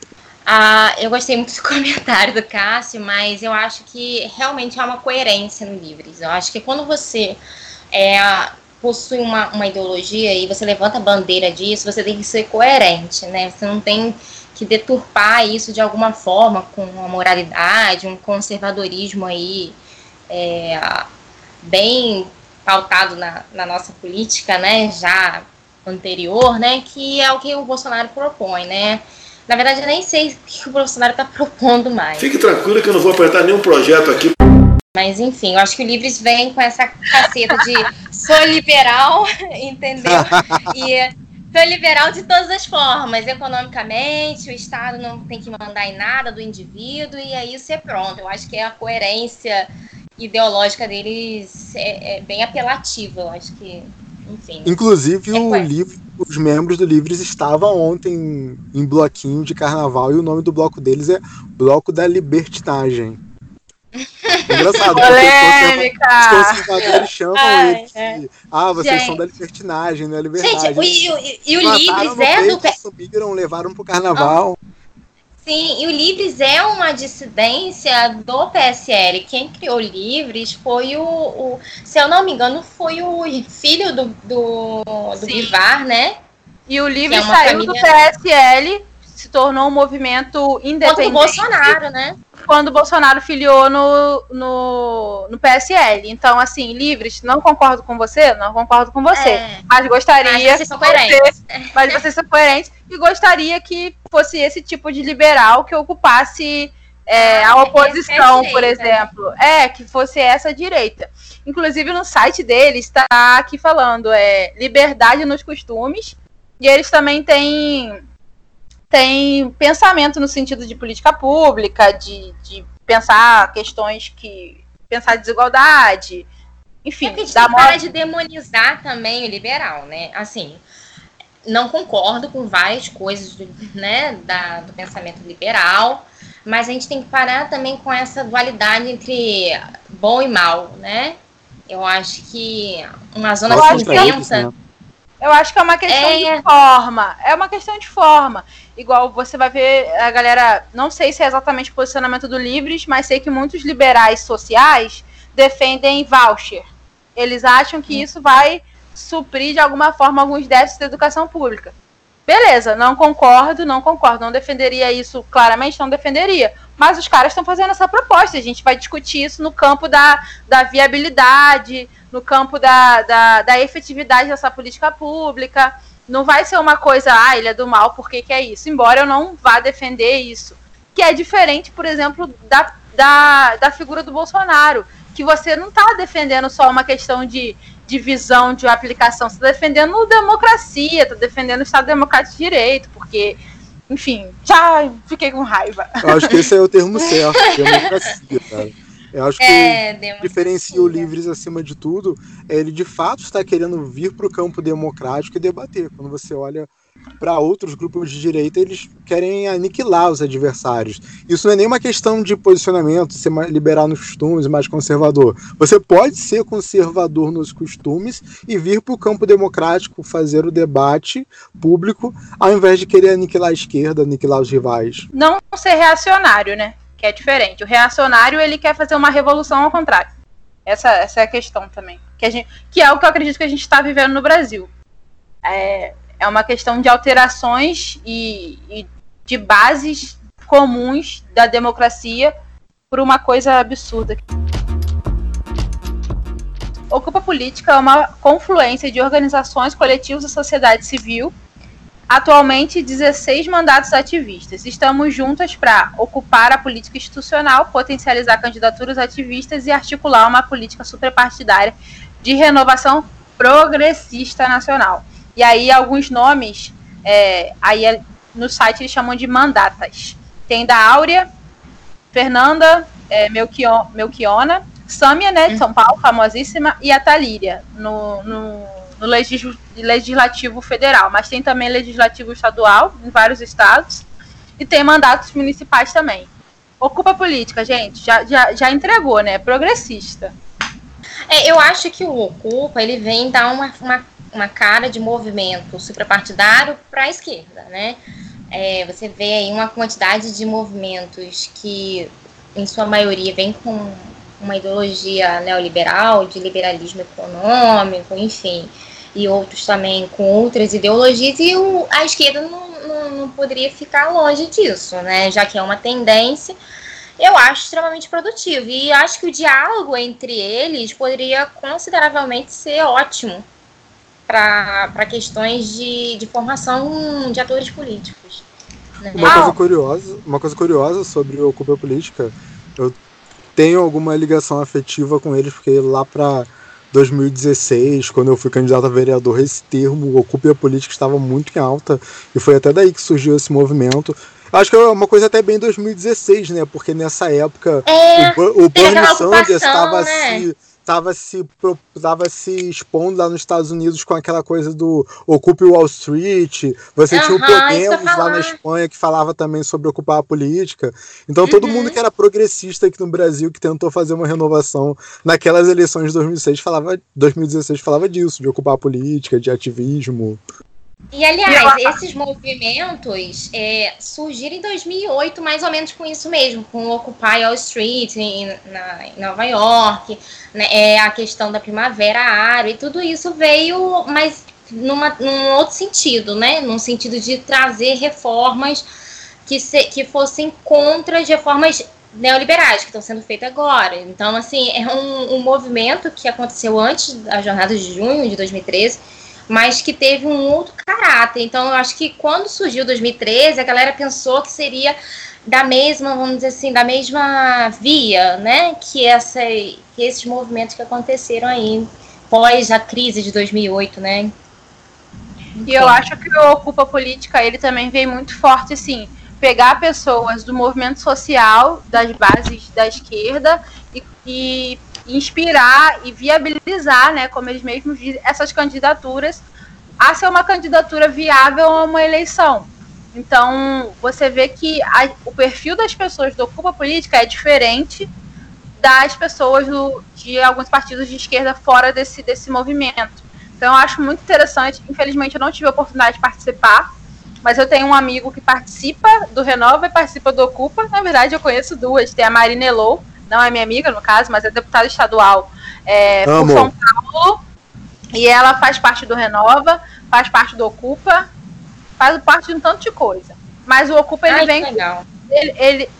Ah, eu gostei muito do comentário do Cássio, mas eu acho que realmente há uma coerência no Livres. Eu acho que quando você é, possui uma, uma ideologia e você levanta a bandeira disso, você tem que ser coerente, né? Você não tem que deturpar isso de alguma forma com uma moralidade, um conservadorismo aí é, bem pautado na, na nossa política, né, já anterior, né, que é o que o Bolsonaro propõe, né. Na verdade, eu nem sei o que o Bolsonaro está propondo mais. Fique tranquilo que eu não vou apertar nenhum projeto aqui. Mas enfim, eu acho que o Livres vem com essa caceta de sou liberal, entendeu? E foi liberal de todas as formas, economicamente, o Estado não tem que mandar em nada do indivíduo, e aí isso é pronto. Eu acho que a coerência ideológica deles é, é bem apelativa, eu acho que, enfim. Inclusive, é o livro, os membros do Livres estavam ontem em bloquinho de carnaval, e o nome do bloco deles é Bloco da Libertinagem. Engraçado, Polêmica. os conservadores chamam Ai, eles de, é. ah, vocês gente. são da libertinagem, não é liberdade. Gente, e, e, e o Livres é do... Subiram, levaram pro carnaval. Sim, e o Livres é uma dissidência do PSL. Quem criou Livres foi o, o se eu não me engano, foi o filho do, do, do Bivar, né? E o Livres é saiu família... do PSL se tornou um movimento independente. Contra o Bolsonaro, né? Quando o Bolsonaro filiou no, no, no PSL. Então, assim, livres, não concordo com você, não concordo com você. É. Mas gostaria. Mas vocês são coerentes. Você, mas vocês são coerentes. E gostaria que fosse esse tipo de liberal que ocupasse é, ah, a oposição, é por exemplo. É, que fosse essa direita. Inclusive, no site deles está aqui falando é liberdade nos costumes. E eles também têm tem pensamento no sentido de política pública, de, de pensar questões que. pensar desigualdade. Enfim, é dá para de demonizar também o liberal, né? Assim, não concordo com várias coisas do, né, da, do pensamento liberal, mas a gente tem que parar também com essa dualidade entre bom e mal, né? Eu acho que uma zona cinzenta. Eu acho que é uma questão é... de forma. É uma questão de forma. Igual você vai ver a galera, não sei se é exatamente o posicionamento do Livres, mas sei que muitos liberais sociais defendem voucher. Eles acham que isso vai suprir de alguma forma alguns déficits da educação pública. Beleza, não concordo, não concordo, não defenderia isso claramente, não defenderia. Mas os caras estão fazendo essa proposta, a gente vai discutir isso no campo da, da viabilidade, no campo da, da, da efetividade dessa política pública. Não vai ser uma coisa, ah, ele é do mal, por que, que é isso? Embora eu não vá defender isso. Que é diferente, por exemplo, da, da, da figura do Bolsonaro. Que você não está defendendo só uma questão de, de visão, de aplicação, você está defendendo democracia, está defendendo o Estado Democrático de Direito, porque, enfim, já fiquei com raiva. Eu acho que esse é o termo certo, democracia, cara. Eu acho que é, diferencia o Livres acima de tudo, é ele de fato está querendo vir para o campo democrático e debater. Quando você olha para outros grupos de direita, eles querem aniquilar os adversários. Isso não é nem uma questão de posicionamento, ser mais liberal nos costumes, mais conservador. Você pode ser conservador nos costumes e vir para o campo democrático fazer o debate público, ao invés de querer aniquilar a esquerda, aniquilar os rivais. Não ser reacionário, né? Que é diferente. O reacionário, ele quer fazer uma revolução ao contrário. Essa, essa é a questão também. Que, a gente, que é o que eu acredito que a gente está vivendo no Brasil. É, é uma questão de alterações e, e de bases comuns da democracia por uma coisa absurda. Ocupa Política é uma confluência de organizações, coletivos e sociedade civil Atualmente, 16 mandatos ativistas. Estamos juntas para ocupar a política institucional, potencializar candidaturas ativistas e articular uma política superpartidária de renovação progressista nacional. E aí, alguns nomes, é, aí é, no site eles chamam de mandatas. Tem da Áurea, Fernanda é, Melchiona, Sâmia, né, de São Paulo, famosíssima, e a Talíria, no, no no legislativo federal, mas tem também legislativo estadual em vários estados. e tem mandatos municipais também. Ocupa política, gente, já, já, já entregou, né? Progressista. É, eu acho que o Ocupa ele vem dar uma, uma, uma cara de movimento suprapartidário para a esquerda, né? É, você vê aí uma quantidade de movimentos que, em sua maioria, vem com uma ideologia neoliberal, de liberalismo econômico, enfim, e outros também com outras ideologias, e o, a esquerda não, não, não poderia ficar longe disso, né? Já que é uma tendência eu acho extremamente produtivo. E acho que o diálogo entre eles poderia consideravelmente ser ótimo para questões de, de formação de atores políticos. Né? Uma, coisa curiosa, uma coisa curiosa sobre o Ocupa Política, eu tenho alguma ligação afetiva com eles, porque lá para 2016, quando eu fui candidato a vereador, esse termo, Ocupe a Política, estava muito em alta, e foi até daí que surgiu esse movimento. Acho que é uma coisa até bem 2016, né? Porque nessa época é, o, o Bernie Sanders estava né? se estava se, tava se expondo lá nos Estados Unidos com aquela coisa do Ocupe Wall Street. Você tinha o Podemos lá na Espanha que falava também sobre ocupar a política. Então, uhum. todo mundo que era progressista aqui no Brasil, que tentou fazer uma renovação naquelas eleições de 2006, falava, 2016 falava disso, de ocupar a política, de ativismo. E, aliás, esses movimentos é, surgiram em 2008, mais ou menos com isso mesmo, com o Occupy Wall Street em, na, em Nova York, né, é, a questão da Primavera Árabe, e tudo isso veio, mas numa, num outro sentido, né? Num sentido de trazer reformas que, se, que fossem contra as reformas neoliberais que estão sendo feitas agora. Então, assim, é um, um movimento que aconteceu antes da jornada de junho de 2013 mas que teve um outro caráter. Então, eu acho que quando surgiu 2013, a galera pensou que seria da mesma, vamos dizer assim, da mesma via, né, que, essa, que esses movimentos que aconteceram aí pós a crise de 2008, né. E eu acho que o Ocupa Política, ele também veio muito forte, assim, pegar pessoas do movimento social, das bases da esquerda, e, e inspirar e viabilizar, né, como eles mesmos dizem, essas candidaturas a ser uma candidatura viável a uma eleição. Então, você vê que a, o perfil das pessoas do Ocupa Política é diferente das pessoas do, de alguns partidos de esquerda fora desse, desse movimento. Então, eu acho muito interessante. Infelizmente, eu não tive a oportunidade de participar, mas eu tenho um amigo que participa do Renova e participa do Ocupa. Na verdade, eu conheço duas. Tem a Marina Elou, não é minha amiga, no caso, mas é deputada estadual é, por São Paulo. E ela faz parte do Renova, faz parte do Ocupa, faz parte de um tanto de coisa. Mas o Ocupa ele Ai, vem. Com, ele, ele,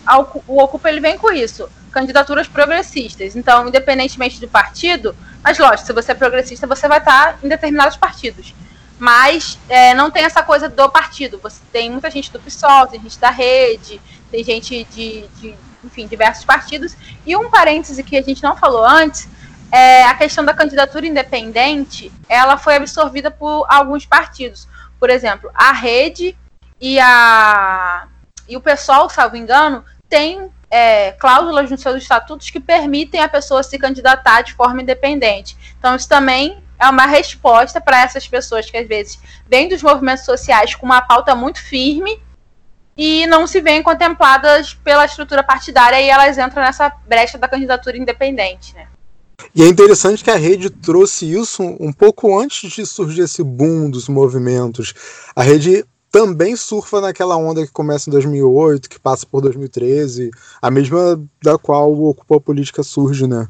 o Ocupa ele vem com isso. Candidaturas progressistas. Então, independentemente do partido, mas lógico, se você é progressista, você vai estar em determinados partidos. Mas é, não tem essa coisa do partido. Você tem muita gente do PSOL, tem gente da rede, tem gente de, de enfim, diversos partidos. E um parêntese que a gente não falou antes é a questão da candidatura independente, ela foi absorvida por alguns partidos. Por exemplo, a Rede e, a, e o PSOL, salvo engano, tem é, cláusulas nos seus estatutos que permitem a pessoa se candidatar de forma independente. Então, isso também é uma resposta para essas pessoas que às vezes vêm dos movimentos sociais com uma pauta muito firme e não se veem contempladas pela estrutura partidária e elas entram nessa brecha da candidatura independente, né? E é interessante que a rede trouxe isso um pouco antes de surgir esse boom dos movimentos. A rede também surfa naquela onda que começa em 2008, que passa por 2013, a mesma da qual o Ocupa Política surge, né?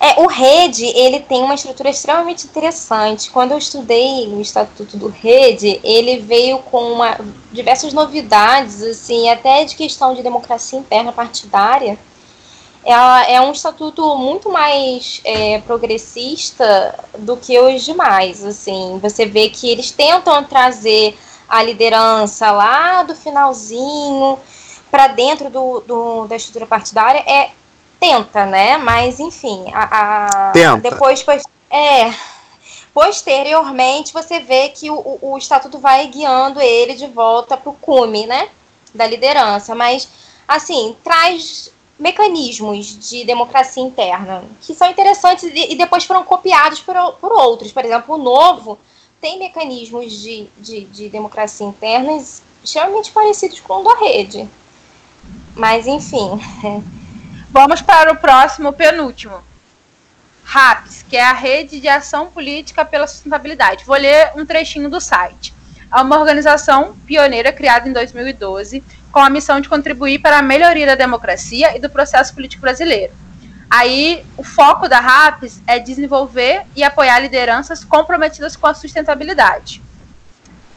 É, o Rede, ele tem uma estrutura extremamente interessante. Quando eu estudei no Estatuto do Rede, ele veio com uma, diversas novidades, assim, até de questão de democracia interna partidária. É, é um estatuto muito mais é, progressista do que os demais. Assim, você vê que eles tentam trazer a liderança lá do finalzinho para dentro do, do, da estrutura partidária. É, tenta, né? Mas enfim, a, a tenta. depois é posteriormente você vê que o, o, estatuto vai guiando ele de volta para o cume, né? Da liderança, mas assim traz mecanismos de democracia interna que são interessantes e, depois foram copiados por, por outros. Por exemplo, o novo tem mecanismos de, de, de democracia interna extremamente parecidos com o da rede. Mas, enfim. Vamos para o próximo, penúltimo. RAPS, que é a Rede de Ação Política pela Sustentabilidade. Vou ler um trechinho do site. É uma organização pioneira criada em 2012 com a missão de contribuir para a melhoria da democracia e do processo político brasileiro. Aí, o foco da RAPS é desenvolver e apoiar lideranças comprometidas com a sustentabilidade.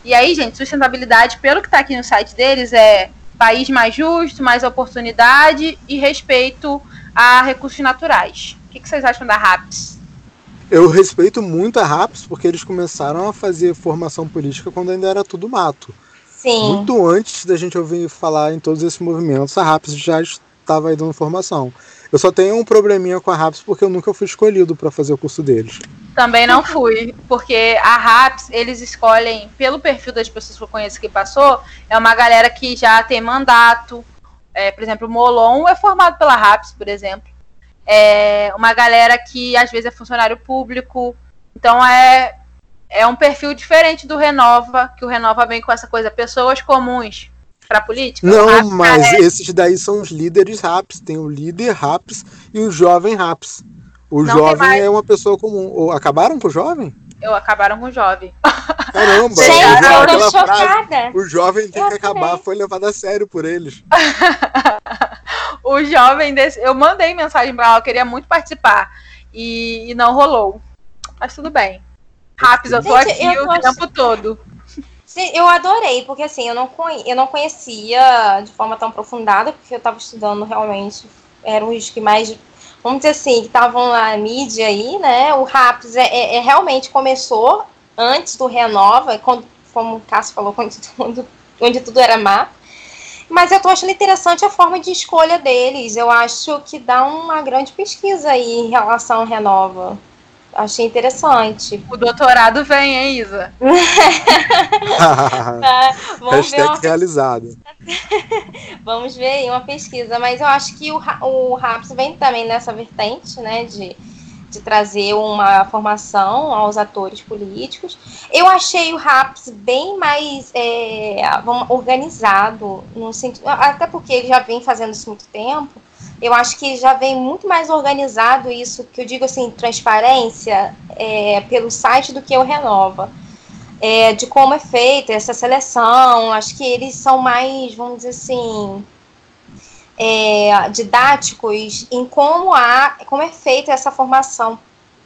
E aí, gente, sustentabilidade, pelo que está aqui no site deles, é país mais justo, mais oportunidade e respeito a recursos naturais. O que, que vocês acham da RAPS? Eu respeito muito a RAPS porque eles começaram a fazer formação política quando ainda era tudo mato. Sim. Muito antes da gente ouvir falar em todos esses movimentos, a RAPS já estava aí dando formação. Eu só tenho um probleminha com a RAPS porque eu nunca fui escolhido para fazer o curso deles. Também não fui, porque a RAPS, eles escolhem, pelo perfil das pessoas que eu conheço que passou, é uma galera que já tem mandato. É, por exemplo, o Molon é formado pela RAPS, por exemplo é uma galera que às vezes é funcionário público. Então é, é um perfil diferente do Renova, que o Renova vem com essa coisa, pessoas comuns para política. Não, mas é... esses daí são os líderes RAPS. Tem o líder RAPS e o jovem RAPS. O Não jovem é uma pessoa comum. Ou acabaram com o jovem? Eu acabaram com o jovem. Caramba, Gente, eu tô chocada. o jovem tem eu que acabar, foi levado a sério por eles. o jovem desse. Eu mandei mensagem pra ela, eu queria muito participar. E, e não rolou. Mas tudo bem. Raps, eu tô Gente, aqui eu o tô... tempo todo. Eu adorei, porque assim, eu não, conhe... eu não conhecia de forma tão aprofundada, porque eu estava estudando realmente, eram os que mais, vamos dizer assim, que estavam na mídia aí, né? O RAPS é, é, é, realmente começou antes do Renova, quando, como o Cássio falou, onde tudo, onde tudo era mato. Mas eu tô achando interessante a forma de escolha deles. Eu acho que dá uma grande pesquisa aí em relação ao Renova. Achei interessante. O doutorado vem, hein, Isa? tá, vamos Hashtag ver realizado. vamos ver aí uma pesquisa. Mas eu acho que o, o RAPS vem também nessa vertente, né, de de trazer uma formação aos atores políticos. Eu achei o RAPS bem mais é, organizado, no sentido, até porque ele já vem fazendo isso muito tempo. Eu acho que já vem muito mais organizado isso, que eu digo assim, transparência, é, pelo site do que o Renova. É, de como é feita essa seleção, acho que eles são mais, vamos dizer assim, é, didáticos em como, há, como é feita essa formação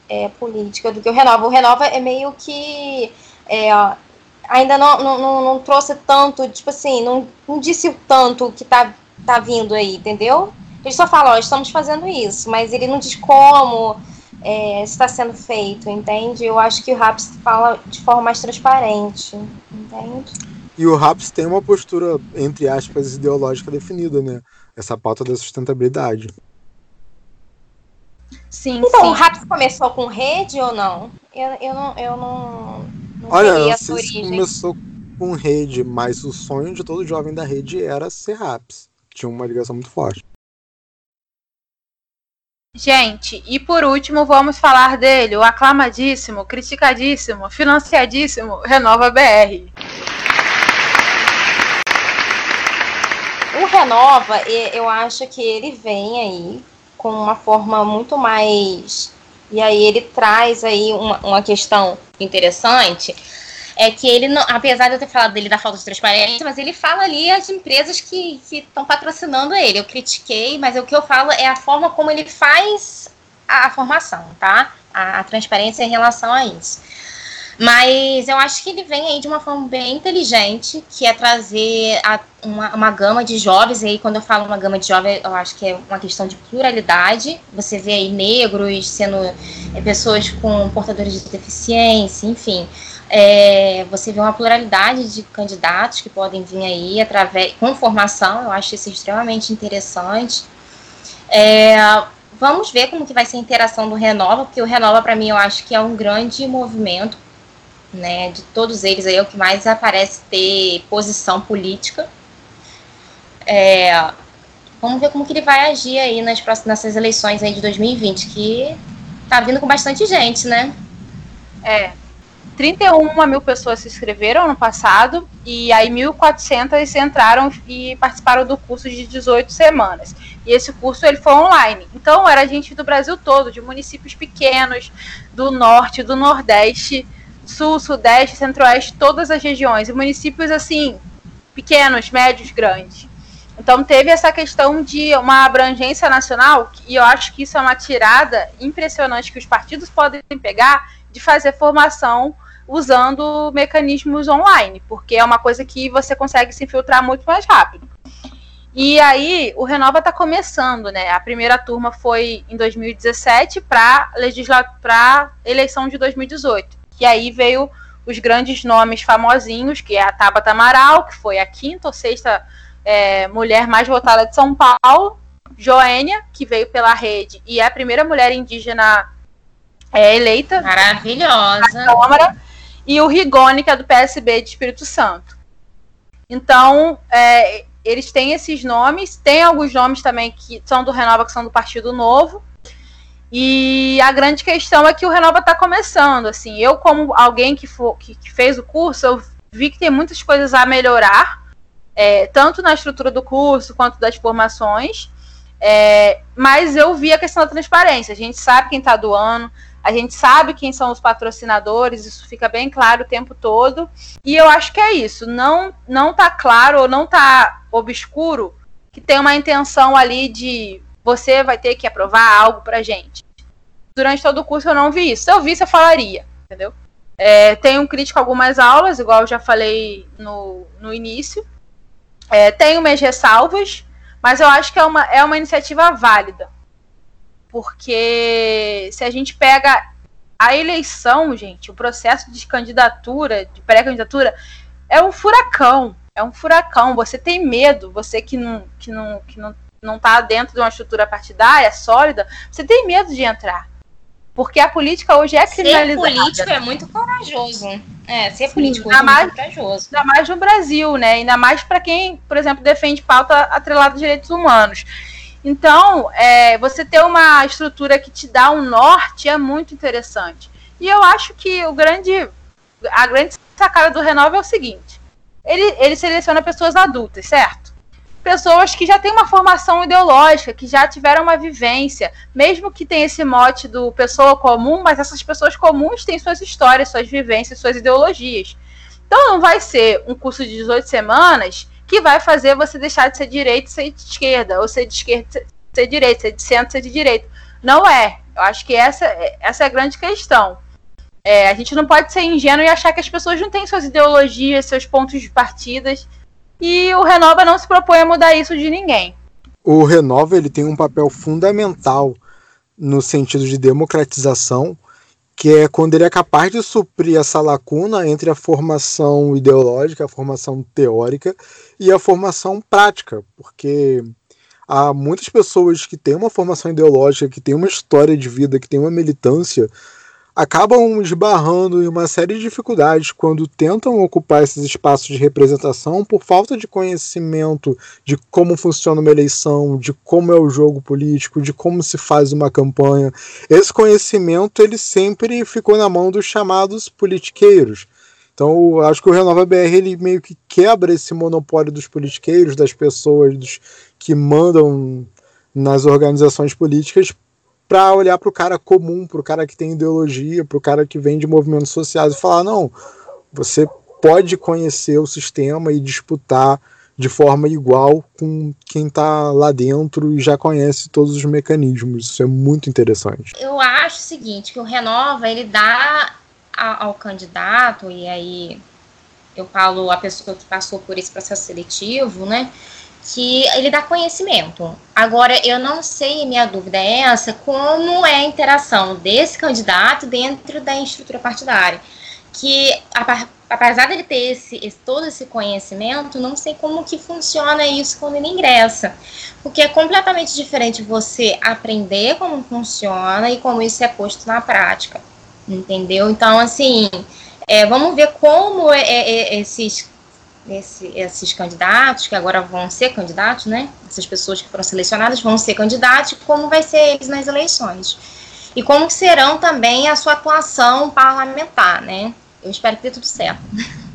é, política do que o Renova. O Renova é meio que é, ainda não, não, não, trouxe tanto, tipo assim, não, não disse o tanto que tá, tá vindo aí, entendeu? Ele só fala, ó, estamos fazendo isso, mas ele não diz como é, está sendo feito, entende? Eu acho que o RAPS fala de forma mais transparente, entende? E o RAPS tem uma postura, entre aspas, ideológica definida, né? essa pauta da sustentabilidade. Sim, então, sim. o RAPS começou com rede ou não? Eu, eu não, eu não, não Olha, não sei se começou com rede, mas o sonho de todo jovem da rede era ser RAPS. Tinha uma ligação muito forte. Gente, e por último vamos falar dele, o aclamadíssimo, criticadíssimo, financiadíssimo Renova BR. O Renova, eu acho que ele vem aí com uma forma muito mais. E aí ele traz aí uma, uma questão interessante. É que ele, não, apesar de eu ter falado dele da falta de transparência, mas ele fala ali as empresas que estão patrocinando ele. Eu critiquei, mas o que eu falo é a forma como ele faz a, a formação, tá? A, a transparência em relação a isso. Mas eu acho que ele vem aí de uma forma bem inteligente, que é trazer a, uma, uma gama de jovens. E aí, quando eu falo uma gama de jovens, eu acho que é uma questão de pluralidade. Você vê aí negros sendo é, pessoas com portadores de deficiência, enfim. É, você vê uma pluralidade de candidatos que podem vir aí através com formação. Eu acho isso extremamente interessante. É, vamos ver como que vai ser a interação do Renova, porque o Renova, para mim, eu acho que é um grande movimento né, de todos eles aí é o que mais aparece ter posição política. É, vamos ver como que ele vai agir aí nas próximas nessas eleições aí de 2020, que tá vindo com bastante gente, né? É. 31 mil pessoas se inscreveram no passado e aí 1.400 entraram e participaram do curso de 18 semanas. E esse curso ele foi online. Então era gente do Brasil todo, de municípios pequenos, do norte, do nordeste, sul, sudeste, centro-oeste, todas as regiões. E municípios assim, pequenos, médios, grandes. Então teve essa questão de uma abrangência nacional, e eu acho que isso é uma tirada impressionante que os partidos podem pegar de fazer formação usando mecanismos online, porque é uma coisa que você consegue se infiltrar muito mais rápido. E aí, o Renova está começando, né? A primeira turma foi em 2017 para legislar eleição de 2018. E aí veio os grandes nomes famosinhos, que é a Tabata Amaral, que foi a quinta ou sexta é, mulher mais votada de São Paulo, Joênia, que veio pela rede e é a primeira mulher indígena é, eleita. Maravilhosa. Na Câmara, e o Rigoni, que é do PSB de Espírito Santo. Então, é, eles têm esses nomes, tem alguns nomes também que são do Renova, que são do Partido Novo. E a grande questão é que o Renova está começando. Assim, eu, como alguém que, for, que, que, fez o curso, eu vi que tem muitas coisas a melhorar, é, tanto na estrutura do curso quanto das formações. É, mas eu vi a questão da transparência. A gente sabe quem está doando, a gente sabe quem são os patrocinadores, isso fica bem claro o tempo todo. E eu acho que é isso. Não não tá claro ou não tá obscuro que tem uma intenção ali de você vai ter que aprovar algo pra gente. Durante todo o curso eu não vi isso. Se eu visse, eu falaria, entendeu? É, tenho crítico algumas aulas, igual eu já falei no, no início. É, tenho minhas ressalvas, mas eu acho que é uma, é uma iniciativa válida porque se a gente pega a eleição, gente, o processo de candidatura, de pré-candidatura, é um furacão. É um furacão. Você tem medo, você que não, que não, que não, não tá dentro de uma estrutura partidária sólida, você tem medo de entrar. Porque a política hoje é criminalizada. Ser político é muito corajoso. É, ser político é mais, muito corajoso. Ainda mais no Brasil, né? Ainda mais para quem, por exemplo, defende pauta atrelada a direitos humanos. Então, é, você ter uma estrutura que te dá um norte é muito interessante. E eu acho que o grande, a grande sacada do Renova é o seguinte: ele, ele seleciona pessoas adultas, certo? Pessoas que já têm uma formação ideológica, que já tiveram uma vivência, mesmo que tenha esse mote do pessoa comum, mas essas pessoas comuns têm suas histórias, suas vivências, suas ideologias. Então não vai ser um curso de 18 semanas que vai fazer você deixar de ser direito e ser de esquerda, ou ser de esquerda ser, ser direito, ser de centro ser de direito. Não é. Eu acho que essa, essa é a grande questão. É, a gente não pode ser ingênuo e achar que as pessoas não têm suas ideologias, seus pontos de partidas. E o Renova não se propõe a mudar isso de ninguém. O Renova ele tem um papel fundamental no sentido de democratização que é quando ele é capaz de suprir essa lacuna entre a formação ideológica, a formação teórica e a formação prática, porque há muitas pessoas que têm uma formação ideológica, que têm uma história de vida, que têm uma militância, acabam esbarrando em uma série de dificuldades quando tentam ocupar esses espaços de representação por falta de conhecimento de como funciona uma eleição, de como é o jogo político, de como se faz uma campanha. Esse conhecimento ele sempre ficou na mão dos chamados politiqueiros. Então, acho que o Renova BR ele meio que quebra esse monopólio dos politiqueiros, das pessoas dos, que mandam nas organizações políticas para olhar para o cara comum, para o cara que tem ideologia, para o cara que vem de movimentos sociais e falar: não, você pode conhecer o sistema e disputar de forma igual com quem está lá dentro e já conhece todos os mecanismos. Isso é muito interessante. Eu acho o seguinte, que o Renova, ele dá ao candidato, e aí eu falo a pessoa que passou por esse processo seletivo, né, que ele dá conhecimento. Agora, eu não sei, minha dúvida é essa, como é a interação desse candidato dentro da estrutura partidária. Que, apesar dele ter esse, todo esse conhecimento, não sei como que funciona isso quando ele ingressa. Porque é completamente diferente você aprender como funciona e como isso é posto na prática. Entendeu? Então, assim, é, vamos ver como é, é, é esses esse, esses candidatos, que agora vão ser candidatos, né? Essas pessoas que foram selecionadas vão ser candidatos, como vai ser eles nas eleições. E como serão também a sua atuação parlamentar, né? Eu espero que dê tudo certo.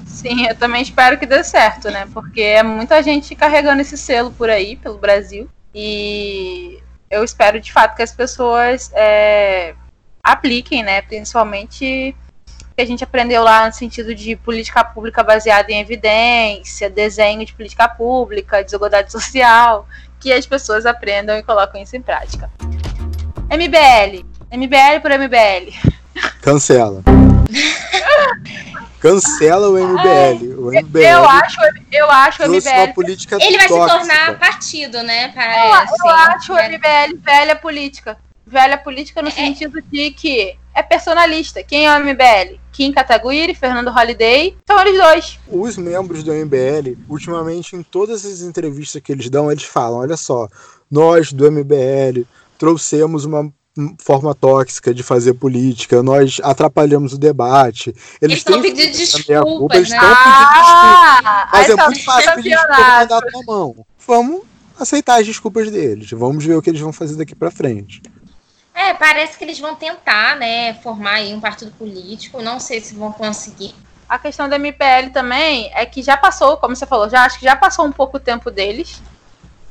Sim, eu também espero que dê certo, né? Porque é muita gente carregando esse selo por aí, pelo Brasil. E eu espero de fato que as pessoas é, apliquem, né? Principalmente que a gente aprendeu lá no sentido de política pública baseada em evidência, desenho de política pública, desigualdade social, que as pessoas aprendam e colocam isso em prática. MBL. MBL por MBL. Cancela. Cancela o MBL. o MBL eu acho, eu acho o MBL. Uma política ele vai tóxica. se tornar partido, né? Parece. Eu, eu acho o MBL velha política. Velha política no é. sentido de que é personalista. Quem é o MBL? Kim Kataguiri, Fernando Holliday, são eles dois. Os membros do MBL, ultimamente, em todas as entrevistas que eles dão, eles falam: olha só, nós do MBL trouxemos uma forma tóxica de fazer política, nós atrapalhamos o debate. Eles estão pedindo desculpas, eles né? estão pedindo desculpas. Mas é muito fácil pedir desculpa mandar tua mão. Vamos aceitar as desculpas deles. Vamos ver o que eles vão fazer daqui para frente. É, parece que eles vão tentar, né, formar aí um partido político. Não sei se vão conseguir. A questão da MPL também é que já passou, como você falou, já acho que já passou um pouco o tempo deles.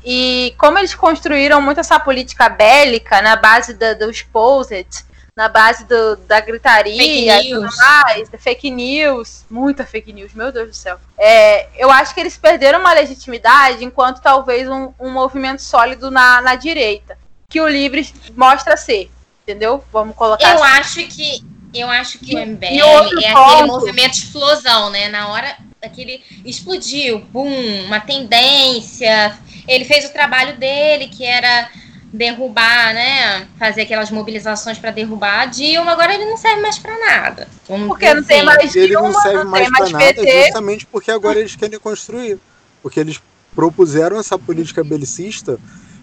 E como eles construíram muito essa política bélica na base da, do exposed, na base do, da gritaria e tudo mais, da fake news, muita fake news, meu Deus do céu. É, eu acho que eles perderam uma legitimidade enquanto talvez um, um movimento sólido na, na direita, que o Livre mostra ser, entendeu? Vamos colocar Eu assim. acho que eu acho que e, o MBL é ponto, aquele movimento de explosão, né? Na hora aquele explodiu, boom, uma tendência, ele fez o trabalho dele, que era derrubar, né? Fazer aquelas mobilizações para derrubar a Dilma. Agora ele não serve mais para nada. porque não tem mais Dilma, Ele não serve não mais para nada justamente porque agora eles querem construir. Porque eles propuseram essa política belicista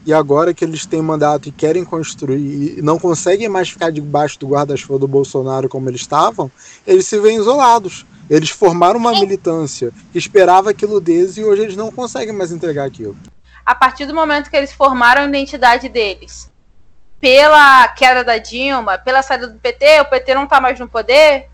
e agora que eles têm mandato e querem construir e não conseguem mais ficar debaixo do guarda-chuva do Bolsonaro como eles estavam, eles se veem isolados. Eles formaram uma militância que esperava aquilo deles e hoje eles não conseguem mais entregar aquilo a partir do momento que eles formaram a identidade deles, pela queda da Dilma, pela saída do PT, o PT não está mais no poder,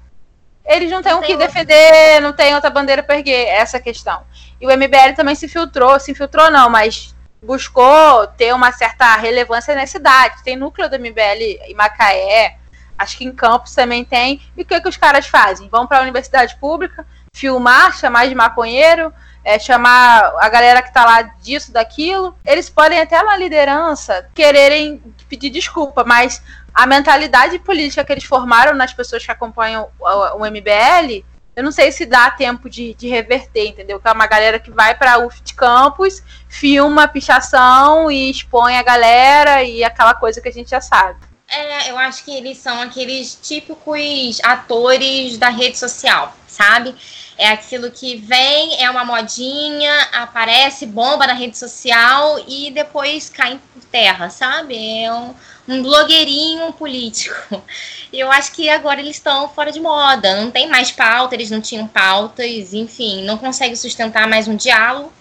eles não têm o que defender, não tem outra bandeira para erguer, essa é a questão. E o MBL também se filtrou, se infiltrou não, mas buscou ter uma certa relevância na cidade. Tem núcleo do MBL em Macaé, acho que em Campos também tem. E o que, que os caras fazem? Vão para a universidade pública, filmar, chamar de maconheiro, é, chamar a galera que tá lá disso, daquilo. Eles podem até na liderança quererem pedir desculpa, mas a mentalidade política que eles formaram nas pessoas que acompanham o MBL, eu não sei se dá tempo de, de reverter, entendeu? Que é uma galera que vai para UF de campus, filma pichação e expõe a galera e aquela coisa que a gente já sabe. É, eu acho que eles são aqueles típicos atores da rede social, sabe? É aquilo que vem, é uma modinha, aparece, bomba na rede social e depois cai por terra, sabe? É um, um blogueirinho político. Eu acho que agora eles estão fora de moda, não tem mais pauta, eles não tinham pautas, enfim, não conseguem sustentar mais um diálogo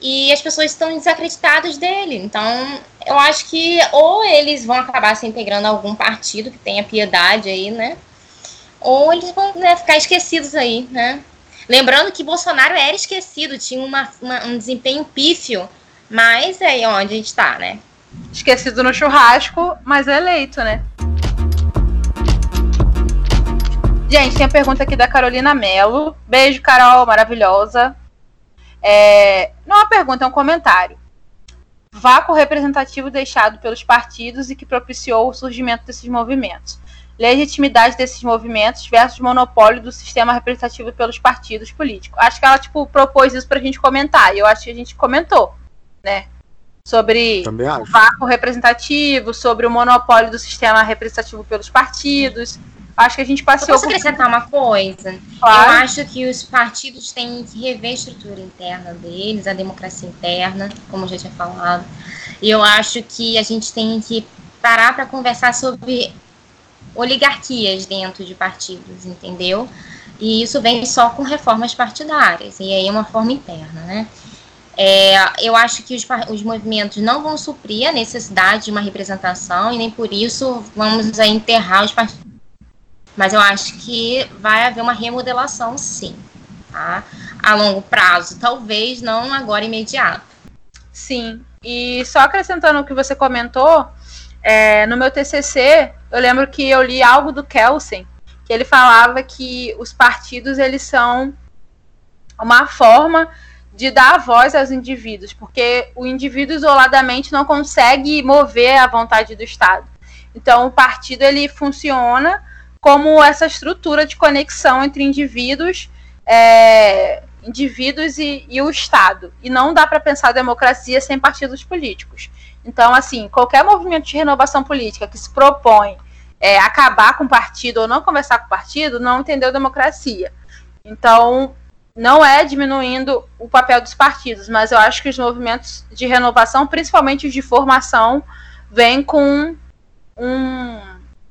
e as pessoas estão desacreditadas dele. Então, eu acho que ou eles vão acabar se integrando a algum partido que tenha piedade aí, né? Ou eles vão né, ficar esquecidos aí, né? Lembrando que Bolsonaro era esquecido, tinha uma, uma, um desempenho pífio, mas é onde a gente está, né? Esquecido no churrasco, mas é eleito, né? Gente, tem a pergunta aqui da Carolina Mello. Beijo, Carol, maravilhosa. É, não é uma pergunta, é um comentário. Vácuo representativo deixado pelos partidos e que propiciou o surgimento desses movimentos legitimidade desses movimentos versus monopólio do sistema representativo pelos partidos políticos. Acho que ela tipo propôs isso para a gente comentar e eu acho que a gente comentou, né? Sobre o vácuo representativo, sobre o monopólio do sistema representativo pelos partidos. Acho que a gente passou. Eu posso acrescentar uma coisa? Claro. Eu acho que os partidos têm que rever a estrutura interna deles, a democracia interna, como já tinha falado. E eu acho que a gente tem que parar para conversar sobre oligarquias dentro de partidos, entendeu? E isso vem só com reformas partidárias, e aí é uma forma interna, né? É, eu acho que os, os, movimentos não vão suprir a necessidade de uma representação e nem por isso vamos enterrar os partidos. Mas eu acho que vai haver uma remodelação, sim. Tá? A longo prazo, talvez não agora imediato. Sim. E só acrescentando o que você comentou, é, no meu TCC, eu lembro que eu li algo do Kelsen, que ele falava que os partidos eles são uma forma de dar voz aos indivíduos, porque o indivíduo isoladamente não consegue mover a vontade do Estado. Então, o partido ele funciona como essa estrutura de conexão entre indivíduos, é, indivíduos e, e, o Estado. E não dá para pensar a democracia sem partidos políticos. Então, assim, qualquer movimento de renovação política que se propõe é, acabar com o partido ou não conversar com o partido, não entendeu democracia. Então, não é diminuindo o papel dos partidos, mas eu acho que os movimentos de renovação, principalmente os de formação, vêm com um,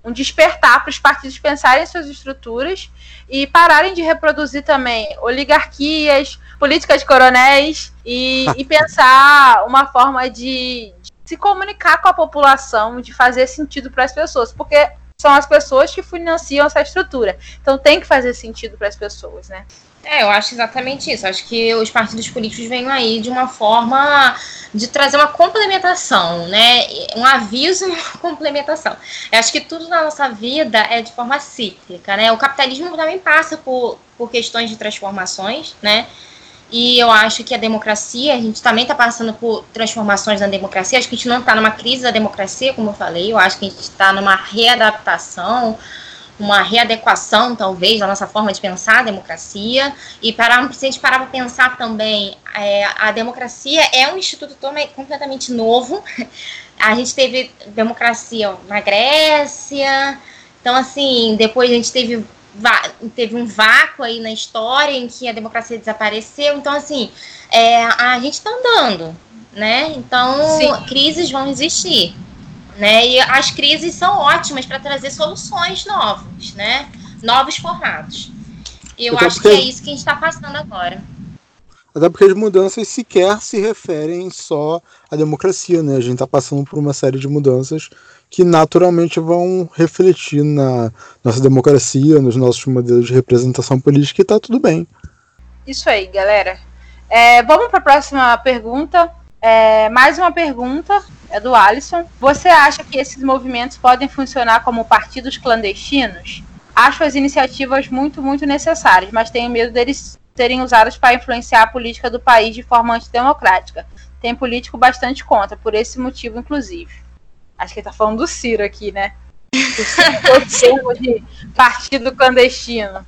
um despertar para os partidos pensarem suas estruturas e pararem de reproduzir também oligarquias, políticas de coronéis e, e pensar uma forma de, de se comunicar com a população, de fazer sentido para as pessoas, porque são as pessoas que financiam essa estrutura. Então tem que fazer sentido para as pessoas, né? É, eu acho exatamente isso. Acho que os partidos políticos vêm aí de uma forma de trazer uma complementação, né? Um aviso e uma complementação. Eu acho que tudo na nossa vida é de forma cíclica, né? O capitalismo também passa por, por questões de transformações, né? E eu acho que a democracia, a gente também está passando por transformações na democracia. Acho que a gente não está numa crise da democracia, como eu falei. Eu acho que a gente está numa readaptação uma readequação, talvez, da nossa forma de pensar a democracia. E para, se a gente parar para pensar também, é, a democracia é um instituto completamente novo. A gente teve democracia na Grécia, então, assim, depois a gente teve, teve um vácuo aí na história em que a democracia desapareceu. Então, assim, é, a gente está andando, né? Então, Sim. crises vão existir. Né? E as crises são ótimas para trazer soluções novas, né? novos formatos. E eu Até acho porque... que é isso que a gente está passando agora. Até porque as mudanças sequer se referem só à democracia, né? A gente está passando por uma série de mudanças que naturalmente vão refletir na nossa democracia, nos nossos modelos de representação política e está tudo bem. Isso aí, galera. É, vamos para a próxima pergunta. É, mais uma pergunta é do Alisson. Você acha que esses movimentos podem funcionar como partidos clandestinos? Acho as iniciativas muito, muito necessárias, mas tenho medo deles serem usados para influenciar a política do país de forma antidemocrática. Tem político bastante contra, por esse motivo, inclusive. Acho que ele tá falando do Ciro aqui, né? O Ciro de partido clandestino.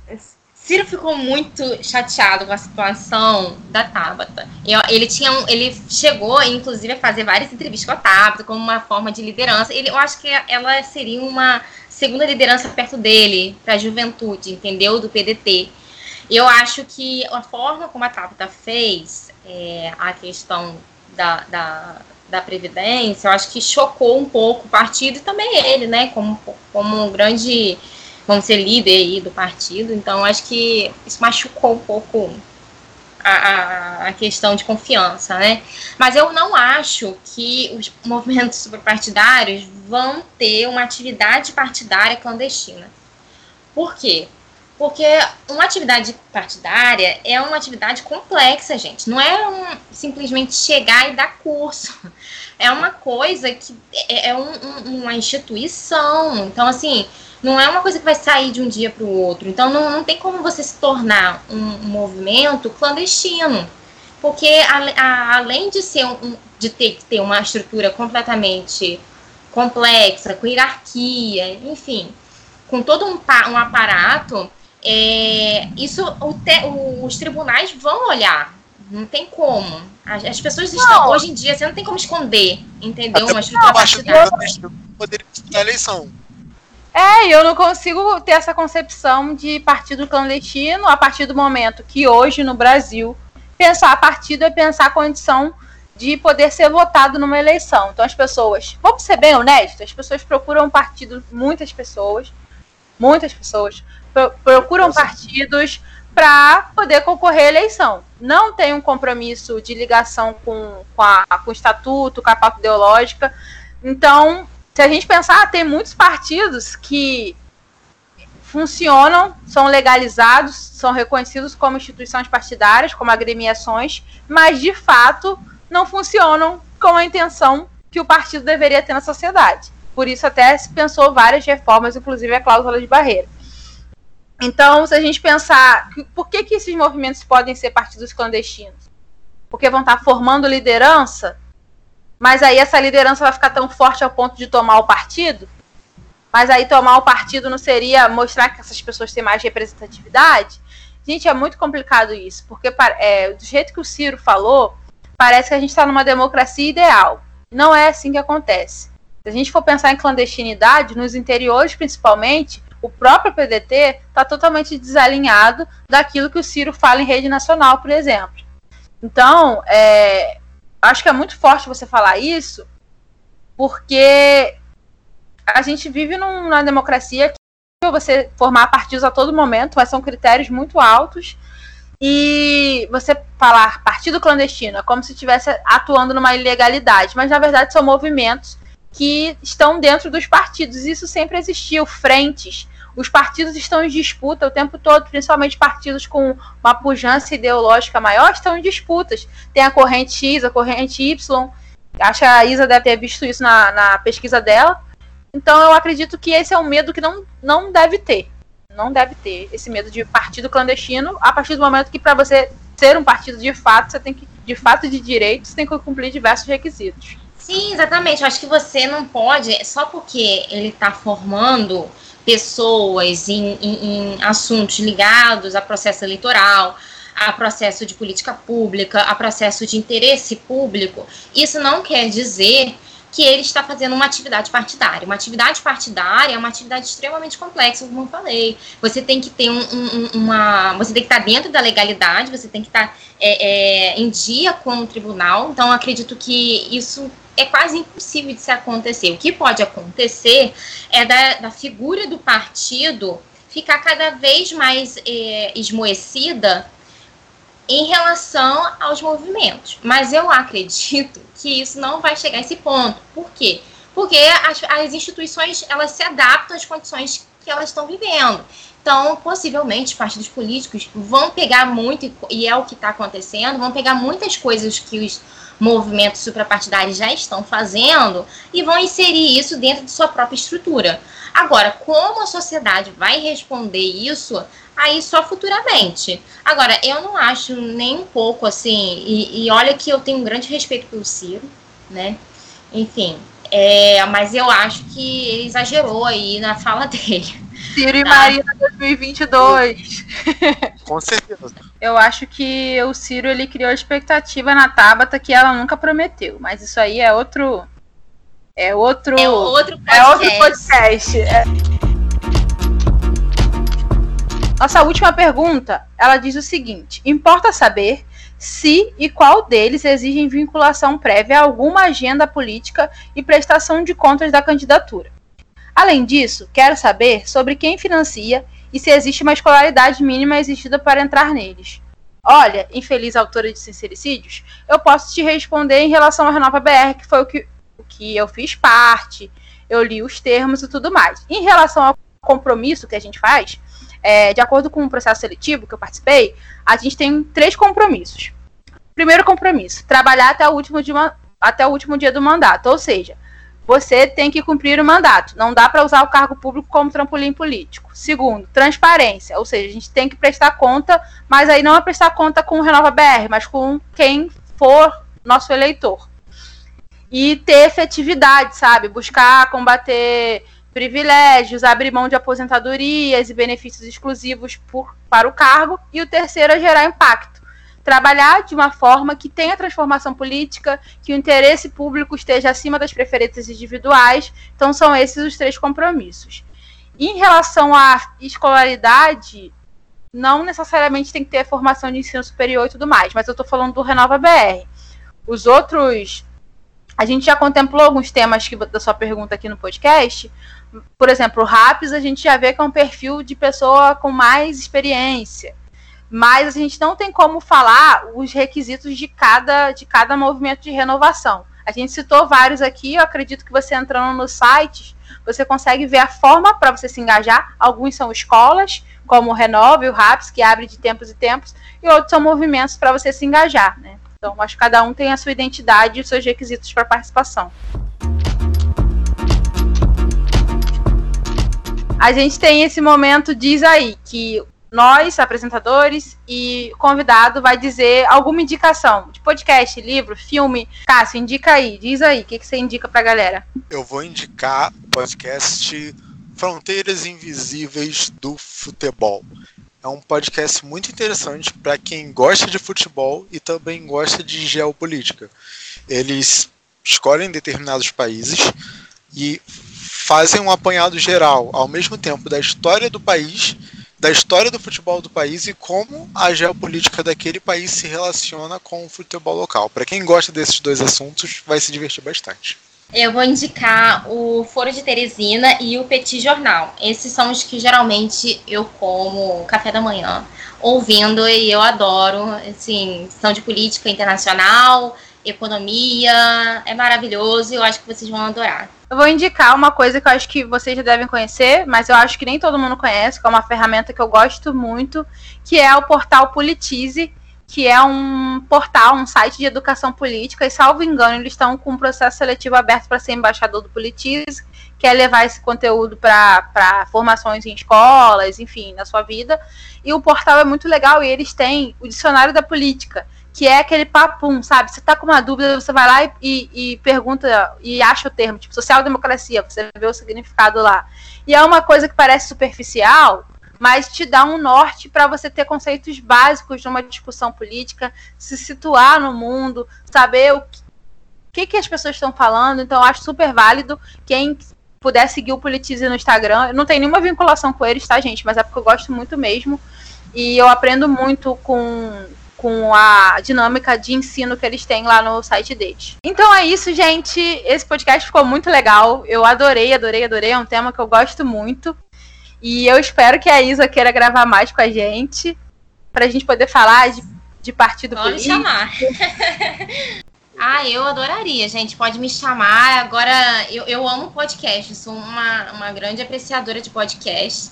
Ciro ficou muito chateado com a situação da Tabata. Ele tinha um, ele chegou, inclusive, a fazer várias entrevistas com a Tabata como uma forma de liderança. Ele, eu acho que ela seria uma segunda liderança perto dele para a juventude, entendeu? Do PDT. Eu acho que a forma como a Tabata fez é, a questão da, da, da Previdência, eu acho que chocou um pouco o partido e também ele, né? Como, como um grande vão ser líder aí do partido, então acho que isso machucou um pouco a, a, questão de confiança, né? Mas eu não acho que os movimentos superpartidários vão ter uma atividade partidária clandestina. Por quê? Porque uma atividade partidária é uma atividade complexa, gente. Não é um, simplesmente chegar e dar curso. É uma coisa que é, é um, um, uma instituição. Então, assim, não é uma coisa que vai sair de um dia para o outro. Então não, não tem como você se tornar um, um movimento clandestino. Porque a, a, além de ser um, de ter que ter uma estrutura completamente complexa, com hierarquia, enfim, com todo um, um aparato, é, isso te, os tribunais vão olhar. Não tem como. As, as pessoas não. estão hoje em dia, você não tem como esconder, entendeu? Até uma estrutura partidária. Poderia na eleição. É, eu não consigo ter essa concepção de partido clandestino a partir do momento que hoje no Brasil pensar partido é pensar a condição de poder ser votado numa eleição. Então as pessoas, vamos ser bem honestos, as pessoas procuram partidos, muitas pessoas, muitas pessoas procuram partidos para poder concorrer à eleição. Não tem um compromisso de ligação com, com, a, com o estatuto, com a pauta ideológica. Então, se a gente pensar, tem muitos partidos que funcionam, são legalizados, são reconhecidos como instituições partidárias, como agremiações, mas de fato não funcionam com a intenção que o partido deveria ter na sociedade. Por isso até se pensou várias reformas, inclusive a cláusula de barreira. Então, se a gente pensar, por que, que esses movimentos podem ser partidos clandestinos? Porque vão estar formando liderança, mas aí essa liderança vai ficar tão forte ao ponto de tomar o partido? Mas aí tomar o partido não seria mostrar que essas pessoas têm mais representatividade? Gente, é muito complicado isso, porque é, do jeito que o Ciro falou, parece que a gente está numa democracia ideal. Não é assim que acontece. Se a gente for pensar em clandestinidade, nos interiores principalmente, o próprio PDT está totalmente desalinhado daquilo que o Ciro fala em rede nacional, por exemplo. Então, é, acho que é muito forte você falar isso, porque a gente vive numa democracia que você formar partidos a todo momento, mas são critérios muito altos. E você falar partido clandestino é como se estivesse atuando numa ilegalidade, mas na verdade são movimentos que estão dentro dos partidos. Isso sempre existiu, frentes, os partidos estão em disputa o tempo todo, principalmente partidos com uma pujança ideológica maior estão em disputas. Tem a corrente X, a corrente Y. Acho que a Isa deve ter visto isso na, na pesquisa dela. Então eu acredito que esse é um medo que não, não deve ter. Não deve ter esse medo de partido clandestino a partir do momento que para você ser um partido de fato, você tem que, de fato de direito, você tem que cumprir diversos requisitos. Sim, exatamente. Eu acho que você não pode, só porque ele está formando pessoas em, em, em assuntos ligados a processo eleitoral, a processo de política pública, a processo de interesse público, isso não quer dizer que ele está fazendo uma atividade partidária. Uma atividade partidária é uma atividade extremamente complexa, como eu falei. Você tem que ter um, um, uma. Você tem que estar dentro da legalidade, você tem que estar é, é, em dia com o tribunal. Então, acredito que isso é quase impossível de se acontecer. O que pode acontecer é da, da figura do partido ficar cada vez mais é, esmoecida em relação aos movimentos. Mas eu acredito que isso não vai chegar a esse ponto. Por quê? Porque as, as instituições elas se adaptam às condições que elas estão vivendo. Então, possivelmente, partidos políticos vão pegar muito, e é o que está acontecendo, vão pegar muitas coisas que os movimentos suprapartidários já estão fazendo e vão inserir isso dentro de sua própria estrutura. Agora, como a sociedade vai responder isso, aí só futuramente. Agora, eu não acho nem um pouco assim, e, e olha que eu tenho um grande respeito pelo Ciro, né? Enfim, é, mas eu acho que ele exagerou aí na fala dele. Ciro e tá? Marina 2022. Com certeza. Eu acho que o Ciro ele criou expectativa na Tabata que ela nunca prometeu, mas isso aí é outro é outro é outro podcast. É outro podcast. É. Nossa última pergunta, ela diz o seguinte: importa saber se e qual deles exigem vinculação prévia a alguma agenda política e prestação de contas da candidatura. Além disso, quero saber sobre quem financia e se existe uma escolaridade mínima exigida para entrar neles. Olha, infeliz autora de sincericídios, eu posso te responder em relação à Renova BR, que foi o que, o que eu fiz parte, eu li os termos e tudo mais. Em relação ao compromisso que a gente faz, é, de acordo com o processo seletivo que eu participei, a gente tem três compromissos. Primeiro compromisso, trabalhar até o último dia, até o último dia do mandato, ou seja, você tem que cumprir o mandato. Não dá para usar o cargo público como trampolim político. Segundo, transparência, ou seja, a gente tem que prestar conta, mas aí não é prestar conta com o Renova BR, mas com quem for nosso eleitor. E ter efetividade, sabe? Buscar combater privilégios, abrir mão de aposentadorias e benefícios exclusivos por, para o cargo. E o terceiro é gerar impacto trabalhar de uma forma que tenha transformação política, que o interesse público esteja acima das preferências individuais. Então, são esses os três compromissos. Em relação à escolaridade, não necessariamente tem que ter formação de ensino superior e tudo mais, mas eu estou falando do Renova BR. Os outros. A gente já contemplou alguns temas que, da sua pergunta aqui no podcast. Por exemplo, o RAPS, a gente já vê que é um perfil de pessoa com mais experiência mas a gente não tem como falar os requisitos de cada, de cada movimento de renovação. A gente citou vários aqui, eu acredito que você entrando nos sites, você consegue ver a forma para você se engajar. Alguns são escolas, como o Renove, o RAPS, que abre de tempos e tempos, e outros são movimentos para você se engajar. Né? Então, acho que cada um tem a sua identidade e os seus requisitos para participação. A gente tem esse momento, diz aí, que nós, apresentadores e convidado, vai dizer alguma indicação de podcast, livro, filme. Cássio, indica aí, diz aí, o que, que você indica pra galera? Eu vou indicar o podcast Fronteiras Invisíveis do Futebol. É um podcast muito interessante para quem gosta de futebol e também gosta de geopolítica. Eles escolhem determinados países e fazem um apanhado geral, ao mesmo tempo, da história do país da história do futebol do país e como a geopolítica daquele país se relaciona com o futebol local. Para quem gosta desses dois assuntos, vai se divertir bastante. Eu vou indicar o Foro de Teresina e o Petit Jornal. Esses são os que geralmente eu como café da manhã, ouvindo e eu adoro. Assim, são de política internacional, economia, é maravilhoso e eu acho que vocês vão adorar. Eu vou indicar uma coisa que eu acho que vocês já devem conhecer, mas eu acho que nem todo mundo conhece, que é uma ferramenta que eu gosto muito, que é o portal Politize, que é um portal, um site de educação política, e salvo engano, eles estão com um processo seletivo aberto para ser embaixador do Politize, que é levar esse conteúdo para formações em escolas, enfim, na sua vida. E o portal é muito legal e eles têm o dicionário da política que é aquele papum, sabe? Você tá com uma dúvida, você vai lá e, e, pergunta e acha o termo, tipo social-democracia, você vê o significado lá. E é uma coisa que parece superficial, mas te dá um norte para você ter conceitos básicos de uma discussão política, se situar no mundo, saber o que, que, as pessoas estão falando. Então, acho super válido. Quem puder seguir o Politize no Instagram, eu não tenho nenhuma vinculação com eles, tá, gente? Mas é porque eu gosto muito mesmo. E eu aprendo muito com, com a dinâmica de ensino que eles têm lá no site deles. Então é isso, gente. Esse podcast ficou muito legal. Eu adorei, adorei, adorei. É um tema que eu gosto muito. E eu espero que a Isa queira gravar mais com a gente, para a gente poder falar de, de partido Pode político. chamar. ah, eu adoraria, gente. Pode me chamar. Agora, eu, eu amo podcast. Sou uma, uma grande apreciadora de podcast.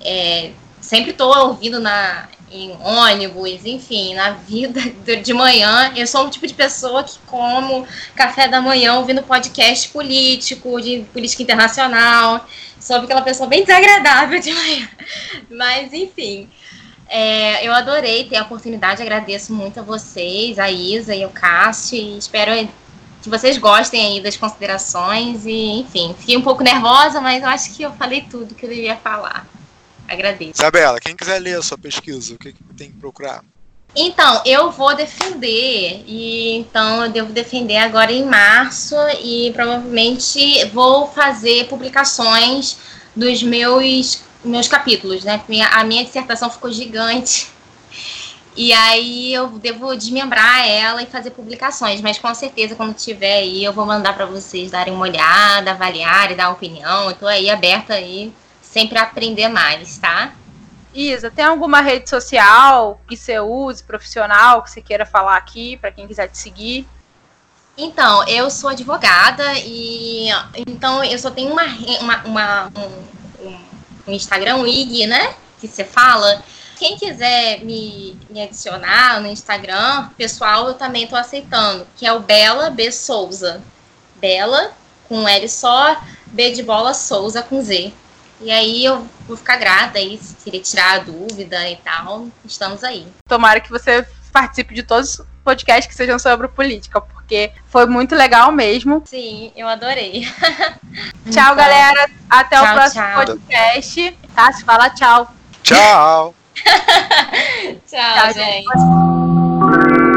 É, sempre estou ouvindo na em ônibus, enfim, na vida de manhã. Eu sou um tipo de pessoa que como café da manhã ouvindo podcast político, de política internacional. Sou aquela pessoa bem desagradável de manhã. Mas, enfim. É, eu adorei ter a oportunidade, agradeço muito a vocês, a Isa e o Cássio, e espero que vocês gostem aí das considerações e, enfim, fiquei um pouco nervosa, mas eu acho que eu falei tudo que eu devia falar. Agradeço. Isabela, quem quiser ler a sua pesquisa, o que, que tem que procurar? Então, eu vou defender, e então eu devo defender agora em março, e provavelmente vou fazer publicações dos meus, meus capítulos, né? A minha dissertação ficou gigante. E aí eu devo desmembrar ela e fazer publicações, mas com certeza quando tiver aí eu vou mandar para vocês darem uma olhada, avaliarem, dar opinião. Eu tô aí aberta aí sempre aprender mais, tá? Isa, tem alguma rede social que você use, profissional, que você queira falar aqui, para quem quiser te seguir? Então, eu sou advogada e então eu só tenho uma, uma, uma um, um, Instagram, um IG, né? Que você fala. Quem quiser me, me adicionar no Instagram, pessoal, eu também estou aceitando, que é o Bela B Souza. Bela com L só, B de bola Souza com Z. E aí eu vou ficar grata aí, se querer tirar a dúvida e tal, estamos aí. Tomara que você participe de todos os podcasts que sejam sobre política, porque foi muito legal mesmo. Sim, eu adorei. tchau, então, galera. Até tchau, o próximo tchau. podcast. Tá? Se fala tchau. Tchau. tchau, tchau, gente.